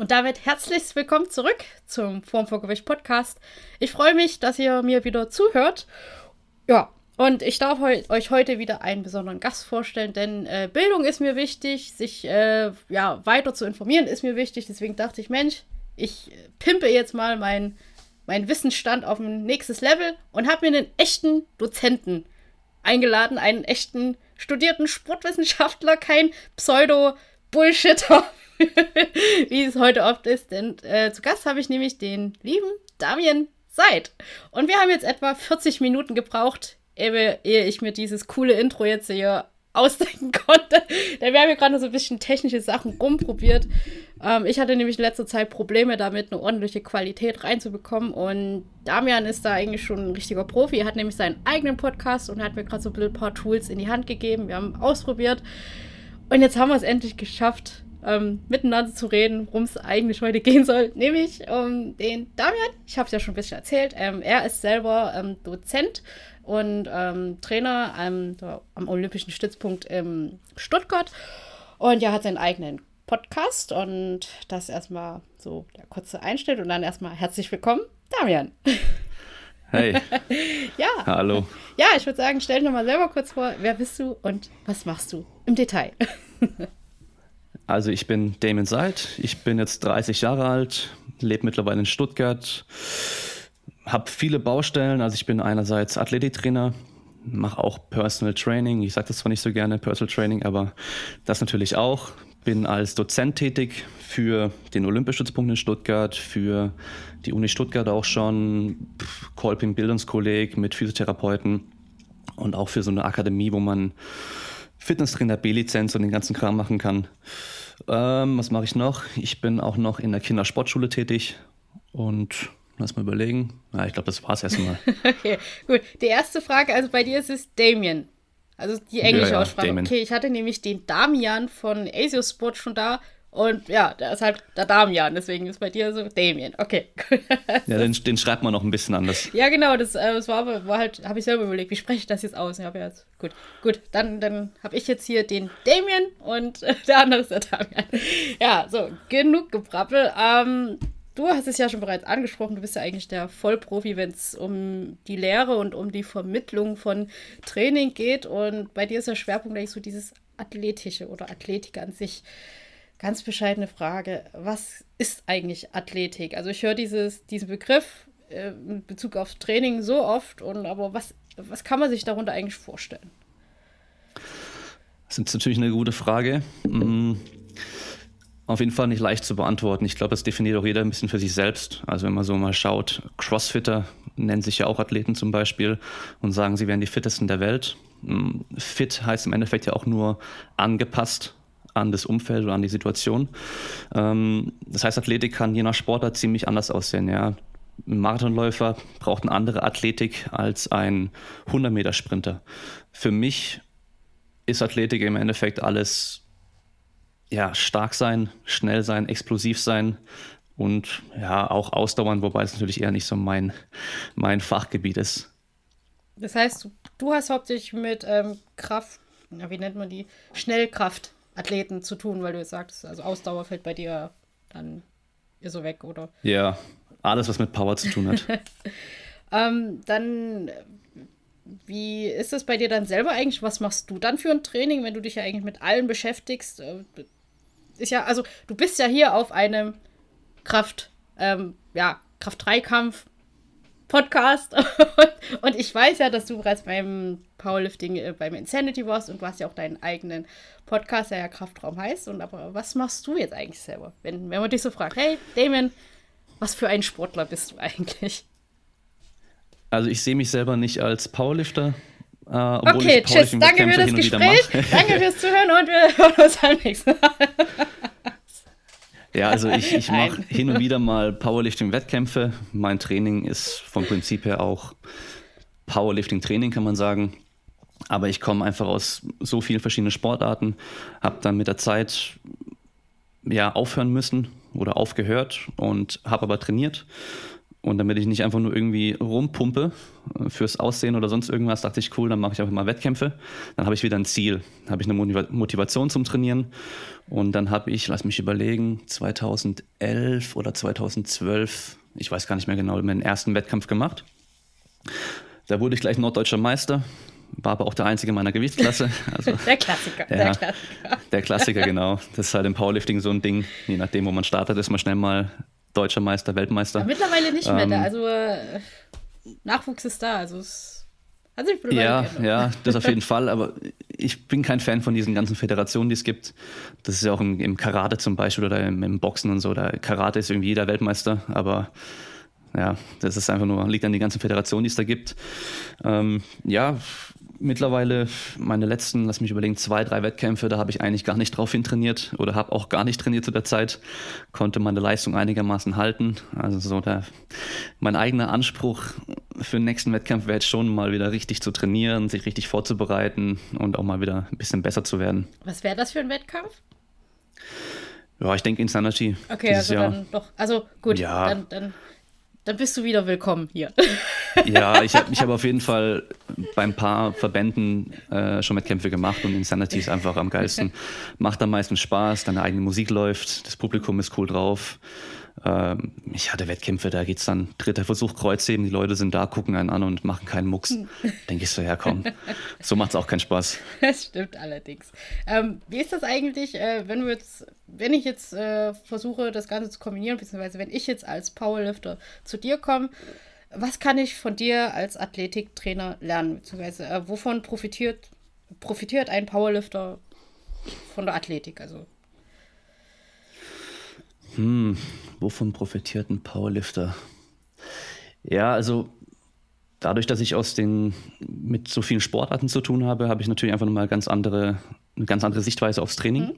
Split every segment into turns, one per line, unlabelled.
Und damit herzlich willkommen zurück zum Form vor Gewicht Podcast. Ich freue mich, dass ihr mir wieder zuhört. Ja, und ich darf euch heute wieder einen besonderen Gast vorstellen, denn äh, Bildung ist mir wichtig, sich äh, ja, weiter zu informieren ist mir wichtig. Deswegen dachte ich, Mensch, ich pimpe jetzt mal meinen mein Wissensstand auf ein nächstes Level und habe mir einen echten Dozenten eingeladen, einen echten studierten Sportwissenschaftler, kein Pseudo-Bullshitter, wie es heute oft ist. Denn äh, zu Gast habe ich nämlich den lieben Damien Seid. Und wir haben jetzt etwa 40 Minuten gebraucht, ehe, ehe ich mir dieses coole Intro jetzt hier ausdenken konnte. Denn wir haben ja gerade so ein bisschen technische Sachen rumprobiert. Ähm, ich hatte nämlich in letzter Zeit Probleme damit, eine ordentliche Qualität reinzubekommen. Und Damian ist da eigentlich schon ein richtiger Profi. Er hat nämlich seinen eigenen Podcast und hat mir gerade so ein paar Tools in die Hand gegeben. Wir haben ausprobiert. Und jetzt haben wir es endlich geschafft, ähm, miteinander zu reden, worum es eigentlich heute gehen soll, nämlich um den Damian. Ich habe es ja schon ein bisschen erzählt. Ähm, er ist selber ähm, Dozent und ähm, Trainer am, am Olympischen Stützpunkt in Stuttgart und er hat seinen eigenen Podcast und das erstmal so der kurze Einschnitt und dann erstmal herzlich willkommen, Damian.
Hey.
ja.
Hallo.
Ja, ich würde sagen, stell dich nochmal selber kurz vor, wer bist du und was machst du im Detail?
Also ich bin Damon Seid, ich bin jetzt 30 Jahre alt, lebe mittlerweile in Stuttgart, habe viele Baustellen. Also ich bin einerseits Athletiktrainer, mache auch Personal Training. Ich sage das zwar nicht so gerne, Personal Training, aber das natürlich auch. Bin als Dozent tätig für den Olympischützpunkt in Stuttgart, für die Uni Stuttgart auch schon, Kolping Bildungskolleg mit Physiotherapeuten und auch für so eine Akademie, wo man Fitnesstrainer B-Lizenz und den ganzen Kram machen kann. Ähm, was mache ich noch? Ich bin auch noch in der Kindersportschule tätig und lass mal überlegen. Ja, ich glaube, das war es erstmal.
okay, gut. Die erste Frage, also bei dir ist es Damien. Also die englische ja, ja, Aussprache. Damien. Okay, ich hatte nämlich den Damian von Asios Sport schon da und ja, der ist halt der Damian, deswegen ist bei dir so Damien. Okay.
ja, den, den, schreibt man noch ein bisschen anders.
Ja, genau, das, äh, das war, war halt, habe ich selber überlegt, wie spreche ich das jetzt aus? Ich habe jetzt, gut, gut, dann, dann habe ich jetzt hier den Damien und äh, der andere ist der Damian. Ja, so, genug Gebrabbel. Ähm, du hast es ja schon bereits angesprochen, du bist ja eigentlich der Vollprofi, wenn es um die Lehre und um die Vermittlung von Training geht. Und bei dir ist der Schwerpunkt eigentlich so dieses Athletische oder Athletik an sich. Ganz bescheidene Frage. Was ist eigentlich Athletik? Also ich höre dieses, diesen Begriff äh, in Bezug auf Training so oft, und aber was, was kann man sich darunter eigentlich vorstellen?
Das ist natürlich eine gute Frage. Mhm. Auf jeden Fall nicht leicht zu beantworten. Ich glaube, das definiert auch jeder ein bisschen für sich selbst. Also wenn man so mal schaut, Crossfitter nennen sich ja auch Athleten zum Beispiel und sagen, sie wären die fittesten der Welt. Mhm. Fit heißt im Endeffekt ja auch nur angepasst an das Umfeld oder an die Situation. Ähm, das heißt, Athletik kann je nach Sportart ziemlich anders aussehen. Ja. Ein Marathonläufer braucht eine andere Athletik als ein 100-Meter-Sprinter. Für mich ist Athletik im Endeffekt alles ja, stark sein, schnell sein, explosiv sein und ja, auch ausdauern, wobei es natürlich eher nicht so mein, mein Fachgebiet ist.
Das heißt, du hast hauptsächlich mit ähm, Kraft, wie nennt man die, Schnellkraft Athleten zu tun, weil du jetzt sagst, also Ausdauer fällt bei dir dann so weg, oder?
Ja, alles, was mit Power zu tun hat.
ähm, dann, wie ist es bei dir dann selber eigentlich? Was machst du dann für ein Training, wenn du dich ja eigentlich mit allem beschäftigst? Äh, ist ja, also du bist ja hier auf einem Kraft, ähm, ja, Kraft-3-Kampf Podcast. und ich weiß ja, dass du bereits beim Powerlifting, äh, beim Insanity warst und du hast ja auch deinen eigenen Podcast, der ja Kraftraum heißt. Und aber was machst du jetzt eigentlich selber? Wenn, wenn man dich so fragt, hey Damien, was für ein Sportler bist du eigentlich?
Also ich sehe mich selber nicht als Powerlifter.
Äh, okay, tschüss. Danke für das Gespräch. Danke fürs Zuhören und wir hören uns beim nächsten Mal.
Ja, also ich, ich mache hin und wieder mal Powerlifting-Wettkämpfe. Mein Training ist vom Prinzip her auch Powerlifting-Training, kann man sagen. Aber ich komme einfach aus so vielen verschiedenen Sportarten, habe dann mit der Zeit ja aufhören müssen oder aufgehört und habe aber trainiert Und damit ich nicht einfach nur irgendwie rumpumpe äh, fürs Aussehen oder sonst irgendwas, dachte ich, cool, dann mache ich einfach mal Wettkämpfe. Dann habe ich wieder ein Ziel, dann habe ich eine Motivation zum Trainieren. Und dann habe ich, lass mich überlegen, 2011 oder 2012, ich weiß gar nicht mehr genau, meinen ersten Wettkampf gemacht. Da wurde ich gleich norddeutscher Meister, war aber auch der einzige meiner Gewichtsklasse.
Also, der Klassiker.
Ja, der Klassiker. Der Klassiker, genau. Das ist halt im Powerlifting so ein Ding. Je nachdem, wo man startet, ist man schnell mal deutscher Meister, Weltmeister.
Ja, mittlerweile nicht mehr. Ähm, da. Also äh, Nachwuchs ist da. Also es
hat sich Ja, ja, das auf jeden Fall. Aber ich bin kein Fan von diesen ganzen Föderationen, die es gibt. Das ist ja auch im, im Karate zum Beispiel oder im, im, Boxen und so. Da Karate ist irgendwie jeder Weltmeister, aber ja, das ist einfach nur, liegt an den ganzen Föderationen, die es da gibt. Ähm, ja, mittlerweile meine letzten, lass mich überlegen, zwei, drei Wettkämpfe, da habe ich eigentlich gar nicht drauf hintrainiert oder habe auch gar nicht trainiert zu der Zeit, konnte meine Leistung einigermaßen halten. Also so der, mein eigener Anspruch für den nächsten Wettkampf wäre jetzt schon mal wieder richtig zu trainieren, sich richtig vorzubereiten und auch mal wieder ein bisschen besser zu werden.
Was wäre das für ein Wettkampf?
Ja, ich denke Insanity.
Okay, also Jahr. dann doch. Also gut, ja. dann, dann dann bist du wieder willkommen hier.
Ja, ich habe ich hab auf jeden Fall bei ein paar Verbänden äh, schon Wettkämpfe gemacht und Insanity ist einfach am geilsten. Macht am meisten Spaß, deine eigene Musik läuft, das Publikum ist cool drauf. Ähm, ich hatte Wettkämpfe, da geht es dann dritter Versuch, Kreuzheben, die Leute sind da, gucken einen an und machen keinen Mucks. Denke ich so, ja komm, so macht es auch keinen Spaß.
Das stimmt allerdings. Ähm, wie ist das eigentlich, äh, wenn wir jetzt, wenn ich jetzt äh, versuche, das Ganze zu kombinieren, beziehungsweise wenn ich jetzt als Powerlifter zu dir komme, was kann ich von dir als Athletiktrainer lernen? Beziehungsweise äh, wovon profitiert, profitiert ein Powerlifter von der Athletik? Also
hm, wovon profitiert ein Powerlifter? Ja, also dadurch, dass ich aus den mit so vielen Sportarten zu tun habe, habe ich natürlich einfach nochmal ganz andere, eine ganz andere Sichtweise aufs Training.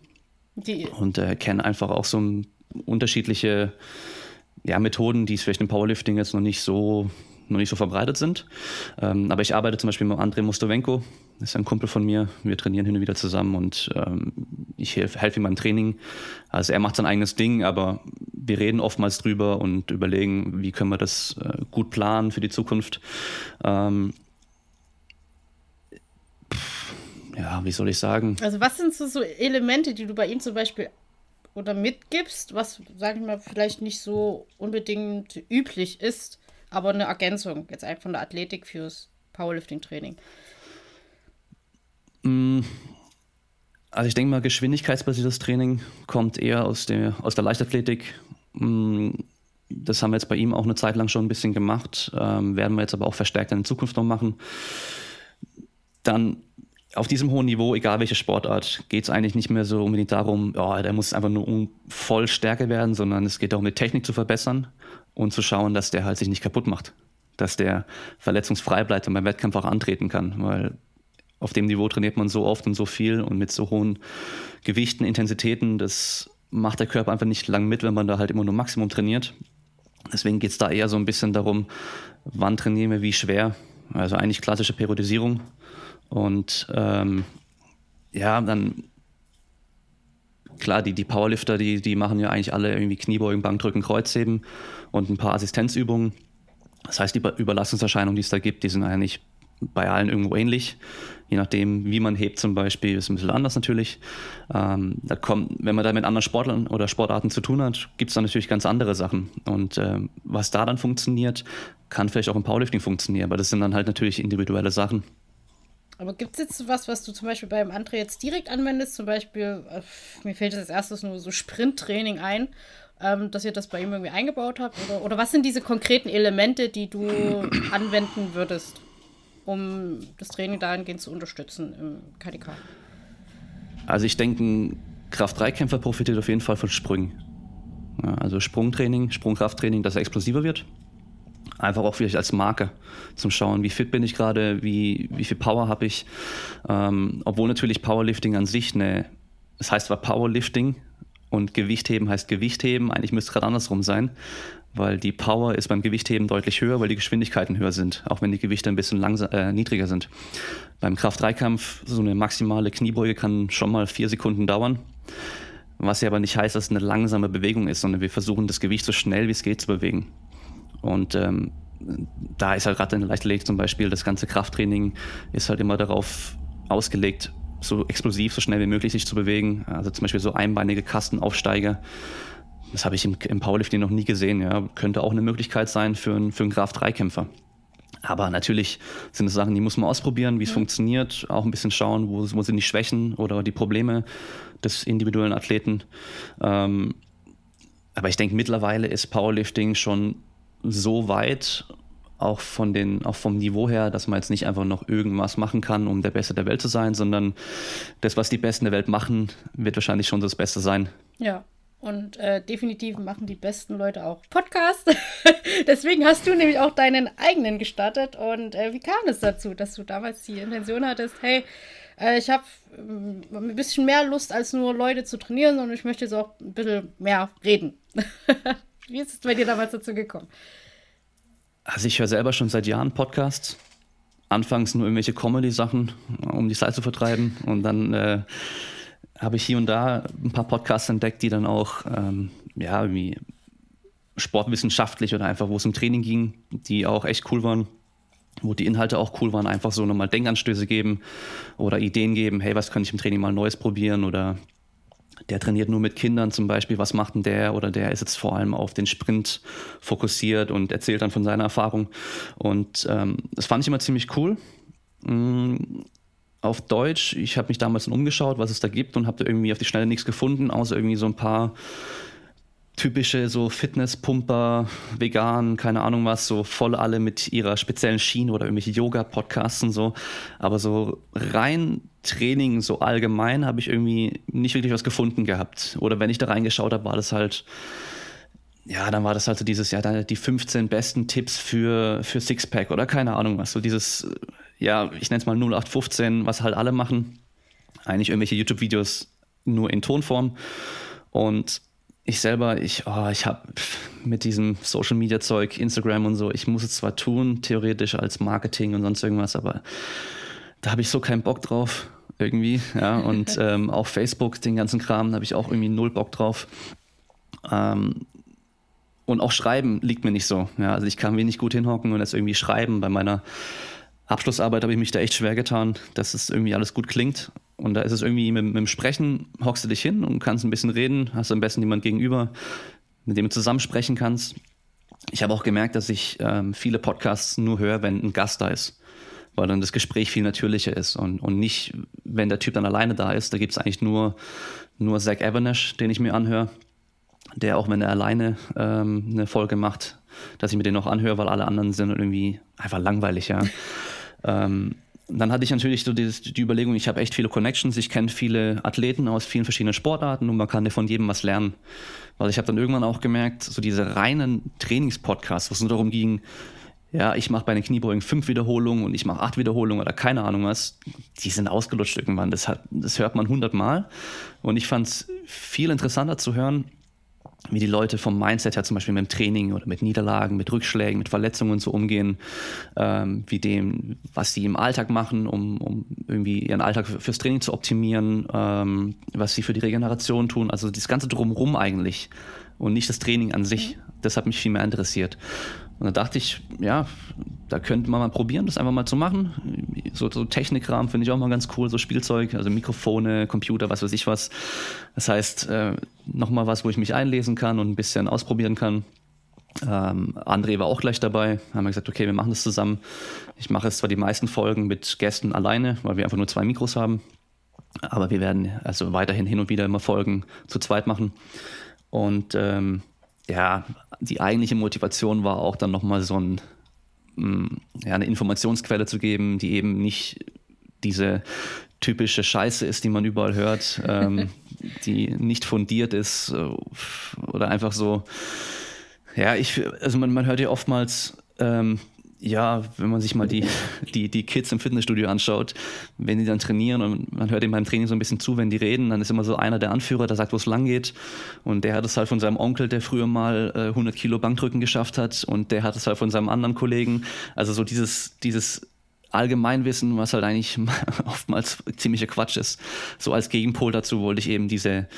Mhm. und äh, kenne einfach auch so unterschiedliche ja, Methoden, die es vielleicht im Powerlifting jetzt noch nicht so noch nicht so verbreitet sind. Ähm, aber ich arbeite zum Beispiel mit André Mostowenko, ist ein Kumpel von mir. Wir trainieren hin und wieder zusammen und ähm, ich helfe helf ihm beim Training. Also er macht sein eigenes Ding, aber wir reden oftmals drüber und überlegen, wie können wir das äh, gut planen für die Zukunft. Ähm, ja, wie soll ich sagen?
Also was sind so, so Elemente, die du bei ihm zum Beispiel oder mitgibst, was, sage ich mal, vielleicht nicht so unbedingt üblich ist, aber eine Ergänzung jetzt einfach von der Athletik fürs Powerlifting-Training?
Mm, also ich denke mal, geschwindigkeitsbasiertes Training kommt eher aus der, aus der Leichtathletik. Mm, das haben wir jetzt bei ihm auch eine Zeit lang schon ein bisschen gemacht, ähm, werden wir jetzt aber auch verstärkt in Zukunft noch machen. Dann auf diesem hohen Niveau, egal welche Sportart, geht es eigentlich nicht mehr so unbedingt darum, oh, der muss einfach nur voll stärker werden, sondern es geht darum, die Technik zu verbessern und zu schauen, dass der halt sich nicht kaputt macht. Dass der verletzungsfrei bleibt und beim Wettkampf auch antreten kann. Weil auf dem Niveau trainiert man so oft und so viel und mit so hohen Gewichten, Intensitäten, das macht der Körper einfach nicht lang mit, wenn man da halt immer nur Maximum trainiert. Deswegen geht es da eher so ein bisschen darum, wann trainieren wir wie schwer. Also eigentlich klassische Periodisierung. Und ähm, ja, dann klar, die, die Powerlifter, die, die machen ja eigentlich alle irgendwie Kniebeugen, Bankdrücken, Kreuzheben und ein paar Assistenzübungen. Das heißt, die Überlastungserscheinungen, die es da gibt, die sind eigentlich bei allen irgendwo ähnlich. Je nachdem, wie man hebt zum Beispiel, ist ein bisschen anders natürlich. Ähm, da kommt, wenn man da mit anderen Sportlern oder Sportarten zu tun hat, gibt es da natürlich ganz andere Sachen. Und äh, was da dann funktioniert, kann vielleicht auch im Powerlifting funktionieren. Aber das sind dann halt natürlich individuelle Sachen.
Aber gibt es jetzt was, was du zum Beispiel beim André jetzt direkt anwendest? Zum Beispiel, äh, mir fällt als erstes nur so Sprinttraining ein, ähm, dass ihr das bei ihm irgendwie eingebaut habt? Oder, oder was sind diese konkreten Elemente, die du anwenden würdest, um das Training dahingehend zu unterstützen im KDK?
Also ich denke, ein Kraft-3-Kämpfer profitiert auf jeden Fall von Sprüngen. Ja, also Sprungtraining, Sprungkrafttraining, dass er explosiver wird einfach auch vielleicht als Marke zum Schauen, wie fit bin ich gerade, wie, wie viel Power habe ich. Ähm, obwohl natürlich Powerlifting an sich eine, das heißt zwar Powerlifting und Gewichtheben heißt Gewichtheben, eigentlich müsste es gerade andersrum sein, weil die Power ist beim Gewichtheben deutlich höher, weil die Geschwindigkeiten höher sind, auch wenn die Gewichte ein bisschen langsam, äh, niedriger sind. Beim Kraft-3-Kampf, so eine maximale Kniebeuge kann schon mal vier Sekunden dauern. Was ja aber nicht heißt, dass es eine langsame Bewegung ist, sondern wir versuchen das Gewicht so schnell wie es geht zu bewegen. Und ähm, da ist halt gerade in der Leichtathletik zum Beispiel, das ganze Krafttraining ist halt immer darauf ausgelegt, so explosiv, so schnell wie möglich sich zu bewegen. Also zum Beispiel so einbeinige Kastenaufsteiger. Das habe ich im, im Powerlifting noch nie gesehen. Ja. Könnte auch eine Möglichkeit sein für, einen, für einen Kraft-3-Kämpfer. Aber natürlich sind es Sachen, die muss man ausprobieren, wie es ja. funktioniert, auch ein bisschen schauen, wo, wo, sind die Schwächen oder die Probleme des individuellen Athleten. Ähm, aber ich denke, mittlerweile ist Powerlifting schon so weit, auch, von den, auch vom Niveau her, dass man jetzt nicht einfach noch irgendwas machen kann, um der Beste der Welt zu sein, sondern das, was die Besten der Welt machen, wird wahrscheinlich schon das Beste sein.
Ja. Und äh, definitiv machen die besten Leute auch Podcasts. Deswegen hast du nämlich auch deinen eigenen gestartet. Und äh, wie kam es dazu, dass du damals die Intention hattest, hey, äh, ich habe ähm, ein bisschen mehr Lust, als nur Leute zu trainieren, sondern ich möchte jetzt auch ein bisschen mehr reden. wie ist es bei dir damals dazu gekommen?
Also ich höre selber schon seit Jahren Podcasts. Anfangs nur irgendwelche Comedy-Sachen, um die Zeit zu vertreiben. Und dann äh, habe ich hier und da ein paar Podcasts entdeckt, die dann auch ähm, ja, irgendwie sportwissenschaftlich oder einfach, wo es um Training ging, die auch echt cool waren, wo die Inhalte auch cool waren, einfach so nochmal Denkanstöße geben oder Ideen geben, hey, was kann ich im Training mal Neues probieren oder der trainiert nur mit Kindern zum Beispiel, was macht denn der? Oder der ist jetzt vor allem auf den Sprint fokussiert und erzählt dann von seiner Erfahrung. Und ähm, das fand ich immer ziemlich cool. Mhm. Auf Deutsch, ich habe mich damals umgeschaut, was es da gibt und habe da irgendwie auf die Schnelle nichts gefunden, außer irgendwie so ein paar typische so Fitnesspumper, vegan, keine Ahnung was, so voll alle mit ihrer speziellen Schiene oder irgendwelche Yoga-Podcasts und so. Aber so rein Training, so allgemein, habe ich irgendwie nicht wirklich was gefunden gehabt. Oder wenn ich da reingeschaut habe, war das halt, ja, dann war das halt so dieses, ja, die 15 besten Tipps für, für Sixpack oder keine Ahnung was. So dieses, ja, ich nenne es mal 0815, was halt alle machen. Eigentlich irgendwelche YouTube-Videos nur in Tonform. Und ich selber, ich, oh, ich habe mit diesem Social Media Zeug, Instagram und so, ich muss es zwar tun, theoretisch als Marketing und sonst irgendwas, aber da habe ich so keinen Bock drauf irgendwie. Ja, und ähm, auch Facebook, den ganzen Kram, da habe ich auch irgendwie null Bock drauf. Ähm, und auch Schreiben liegt mir nicht so. Ja, also ich kann wenig gut hinhocken und das irgendwie schreiben. Bei meiner Abschlussarbeit habe ich mich da echt schwer getan, dass es irgendwie alles gut klingt. Und da ist es irgendwie mit, mit dem Sprechen, hockst du dich hin und kannst ein bisschen reden, hast am besten jemand gegenüber, mit dem du zusammen sprechen kannst. Ich habe auch gemerkt, dass ich ähm, viele Podcasts nur höre, wenn ein Gast da ist, weil dann das Gespräch viel natürlicher ist und, und nicht, wenn der Typ dann alleine da ist. Da gibt es eigentlich nur, nur Zach Evernash, den ich mir anhöre, der auch, wenn er alleine ähm, eine Folge macht, dass ich mir den noch anhöre, weil alle anderen sind irgendwie einfach langweilig, ja. ähm, dann hatte ich natürlich so die, die Überlegung, ich habe echt viele Connections, ich kenne viele Athleten aus vielen verschiedenen Sportarten und man kann von jedem was lernen. Weil ich habe dann irgendwann auch gemerkt, so diese reinen Trainingspodcasts, wo es nur darum ging, ja, ich mache bei den Kniebeugen fünf Wiederholungen und ich mache acht Wiederholungen oder keine Ahnung was, die sind ausgelutscht irgendwann. Das, hat, das hört man hundertmal. Und ich fand es viel interessanter zu hören, wie die Leute vom Mindset her zum Beispiel mit dem Training oder mit Niederlagen, mit Rückschlägen, mit Verletzungen so umgehen, ähm, wie dem, was sie im Alltag machen, um, um irgendwie ihren Alltag fürs Training zu optimieren, ähm, was sie für die Regeneration tun, also das ganze drumherum eigentlich und nicht das Training an sich. Das hat mich viel mehr interessiert. Und da dachte ich, ja, da könnte man mal probieren, das einfach mal zu machen. So, so Technikrahmen finde ich auch mal ganz cool, so Spielzeug, also Mikrofone, Computer, was weiß ich was. Das heißt, äh, nochmal was, wo ich mich einlesen kann und ein bisschen ausprobieren kann. Ähm, André war auch gleich dabei, haben wir gesagt, okay, wir machen das zusammen. Ich mache jetzt zwar die meisten Folgen mit Gästen alleine, weil wir einfach nur zwei Mikros haben, aber wir werden also weiterhin hin und wieder immer Folgen zu zweit machen. Und ähm, ja, die eigentliche Motivation war auch dann nochmal so ein, mm, ja, eine Informationsquelle zu geben, die eben nicht diese typische Scheiße ist, die man überall hört, ähm, die nicht fundiert ist äh, oder einfach so. Ja, ich, also man, man hört ja oftmals, ähm, ja, wenn man sich mal die, die, die Kids im Fitnessstudio anschaut, wenn die dann trainieren und man hört ihnen beim Training so ein bisschen zu, wenn die reden, dann ist immer so einer der Anführer, der sagt, wo es lang geht. Und der hat es halt von seinem Onkel, der früher mal äh, 100 Kilo Bankdrücken geschafft hat. Und der hat es halt von seinem anderen Kollegen. Also so dieses, dieses Allgemeinwissen, was halt eigentlich oftmals ziemlicher Quatsch ist. So als Gegenpol dazu wollte ich eben diese,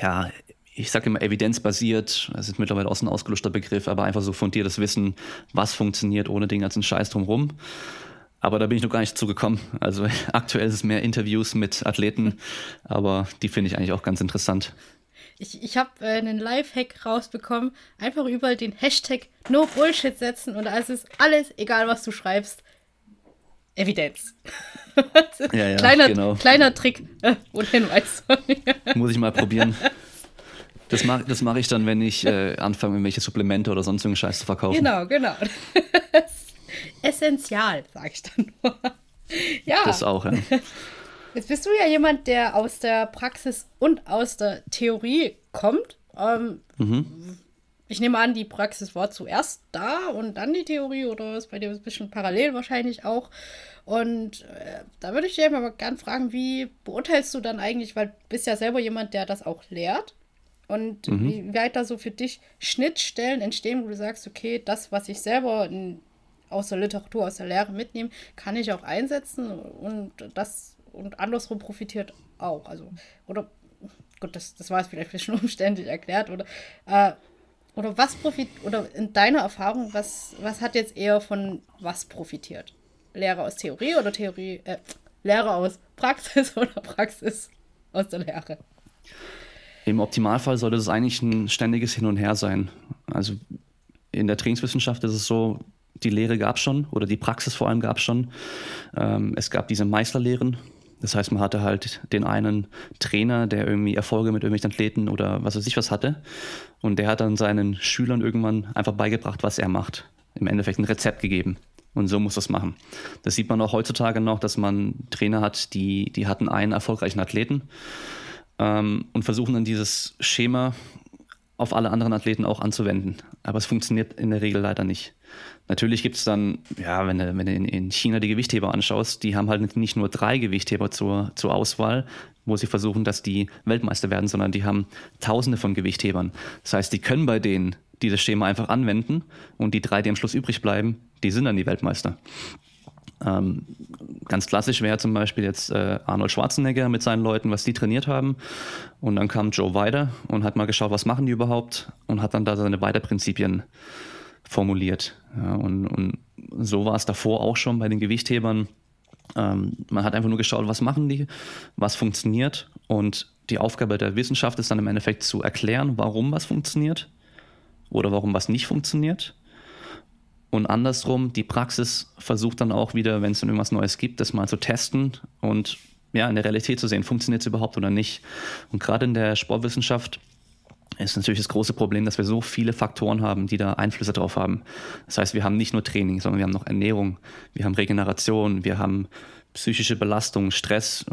ja, ich sage immer evidenzbasiert, das ist mittlerweile auch ein ausgelutschter Begriff, aber einfach so fundiertes Wissen, was funktioniert ohne den ganzen Scheiß drumherum. Aber da bin ich noch gar nicht dazu gekommen. Also aktuell ist es mehr Interviews mit Athleten, aber die finde ich eigentlich auch ganz interessant.
Ich, ich habe äh, einen Live-Hack rausbekommen. Einfach überall den Hashtag No Bullshit setzen und es ist alles, egal was du schreibst, Evidenz.
ja, ja,
kleiner,
genau.
kleiner Trick äh, und Hinweis.
Muss ich mal probieren. Das mache das mach ich dann, wenn ich äh, anfange, irgendwelche Supplemente oder sonst irgendeinen Scheiß zu verkaufen.
Genau, genau. Essential, sage ich dann nur. Ja.
Das auch, ja.
Jetzt bist du ja jemand, der aus der Praxis und aus der Theorie kommt. Ähm, mhm. Ich nehme an, die Praxis war zuerst da und dann die Theorie oder ist bei dir ein bisschen parallel wahrscheinlich auch. Und äh, da würde ich einfach mal gern fragen, wie beurteilst du dann eigentlich, weil du bist ja selber jemand, der das auch lehrt. Und mhm. wie weit da so für dich Schnittstellen entstehen, wo du sagst, okay, das, was ich selber in, aus der Literatur, aus der Lehre mitnehme, kann ich auch einsetzen und das und andersrum profitiert auch. Also, oder gut, das, das war jetzt vielleicht ein bisschen umständlich erklärt, oder äh, oder was profit oder in deiner Erfahrung, was, was hat jetzt eher von was profitiert? Lehre aus Theorie oder Theorie, äh, Lehre aus Praxis oder Praxis aus der Lehre?
Im Optimalfall sollte es eigentlich ein ständiges Hin und Her sein. Also in der Trainingswissenschaft ist es so, die Lehre gab es schon oder die Praxis vor allem gab es schon. Ähm, es gab diese Meisterlehren. Das heißt, man hatte halt den einen Trainer, der irgendwie Erfolge mit irgendwelchen Athleten oder was weiß ich was hatte. Und der hat dann seinen Schülern irgendwann einfach beigebracht, was er macht. Im Endeffekt ein Rezept gegeben. Und so muss das machen. Das sieht man auch heutzutage noch, dass man Trainer hat, die, die hatten einen erfolgreichen Athleten ähm, und versuchen dann dieses Schema auf alle anderen Athleten auch anzuwenden. Aber es funktioniert in der Regel leider nicht. Natürlich gibt es dann, ja, wenn du, wenn du in China die Gewichtheber anschaust, die haben halt nicht nur drei Gewichtheber zur, zur Auswahl, wo sie versuchen, dass die Weltmeister werden, sondern die haben tausende von Gewichthebern. Das heißt, die können bei denen dieses Schema einfach anwenden und die drei, die am Schluss übrig bleiben, die sind dann die Weltmeister. Ähm, ganz klassisch wäre zum Beispiel jetzt äh, Arnold Schwarzenegger mit seinen Leuten, was die trainiert haben. Und dann kam Joe Weider und hat mal geschaut, was machen die überhaupt und hat dann da seine Weider-Prinzipien formuliert. Ja, und, und so war es davor auch schon bei den Gewichthebern. Ähm, man hat einfach nur geschaut, was machen die, was funktioniert. Und die Aufgabe der Wissenschaft ist dann im Endeffekt zu erklären, warum was funktioniert oder warum was nicht funktioniert und andersrum, die Praxis versucht dann auch wieder, wenn es dann irgendwas Neues gibt, das mal zu testen und ja, in der Realität zu sehen, funktioniert es überhaupt oder nicht. Und gerade in der Sportwissenschaft ist natürlich das große Problem, dass wir so viele Faktoren haben, die da Einflüsse drauf haben. Das heißt, wir haben nicht nur Training, sondern wir haben noch Ernährung, wir haben Regeneration, wir haben psychische Belastung, Stress,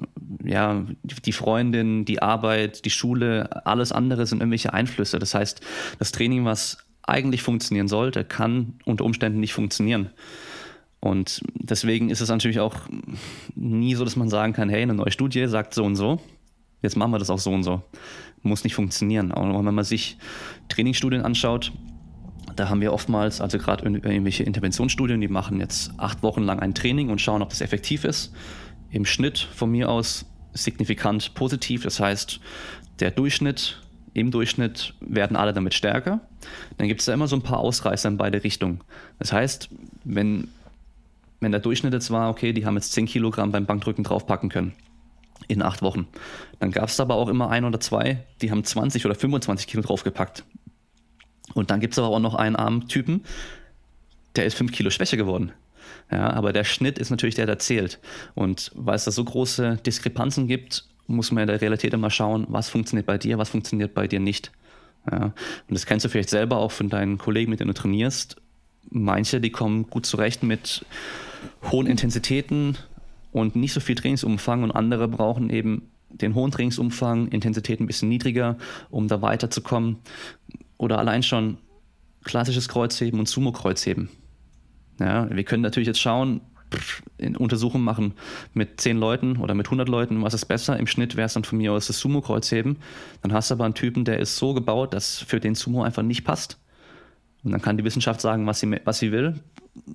ja, die Freundin, die Arbeit, die Schule, alles andere sind irgendwelche Einflüsse. Das heißt, das Training, was eigentlich funktionieren sollte, kann unter Umständen nicht funktionieren. Und deswegen ist es natürlich auch nie so, dass man sagen kann, hey, eine neue Studie sagt so und so, jetzt machen wir das auch so und so. Muss nicht funktionieren. Aber wenn man sich Trainingsstudien anschaut, da haben wir oftmals, also gerade irgendwelche Interventionsstudien, die machen jetzt acht Wochen lang ein Training und schauen, ob das effektiv ist. Im Schnitt von mir aus signifikant positiv. Das heißt, der Durchschnitt im Durchschnitt werden alle damit stärker. Dann gibt es da immer so ein paar Ausreißer in beide Richtungen. Das heißt, wenn, wenn der Durchschnitt jetzt war, okay, die haben jetzt 10 Kilogramm beim Bankdrücken draufpacken können in acht Wochen, dann gab es aber auch immer ein oder zwei, die haben 20 oder 25 Kilo draufgepackt. Und dann gibt es aber auch noch einen armen Typen, der ist 5 Kilo schwächer geworden. Ja, aber der Schnitt ist natürlich der, der zählt. Und weil es da so große Diskrepanzen gibt, muss man in der Realität immer schauen, was funktioniert bei dir, was funktioniert bei dir nicht. Ja. Und das kennst du vielleicht selber auch von deinen Kollegen, mit denen du trainierst. Manche, die kommen gut zurecht mit hohen Intensitäten und nicht so viel Trainingsumfang und andere brauchen eben den hohen Trainingsumfang, Intensität ein bisschen niedriger, um da weiterzukommen. Oder allein schon klassisches Kreuzheben und Sumo-Kreuzheben. Ja, wir können natürlich jetzt schauen, Untersuchungen machen mit 10 Leuten oder mit 100 Leuten, was ist besser? Im Schnitt wäre es dann von mir aus das Sumo-Kreuzheben. Dann hast du aber einen Typen, der ist so gebaut, dass für den Sumo einfach nicht passt. Und dann kann die Wissenschaft sagen, was sie, was sie will.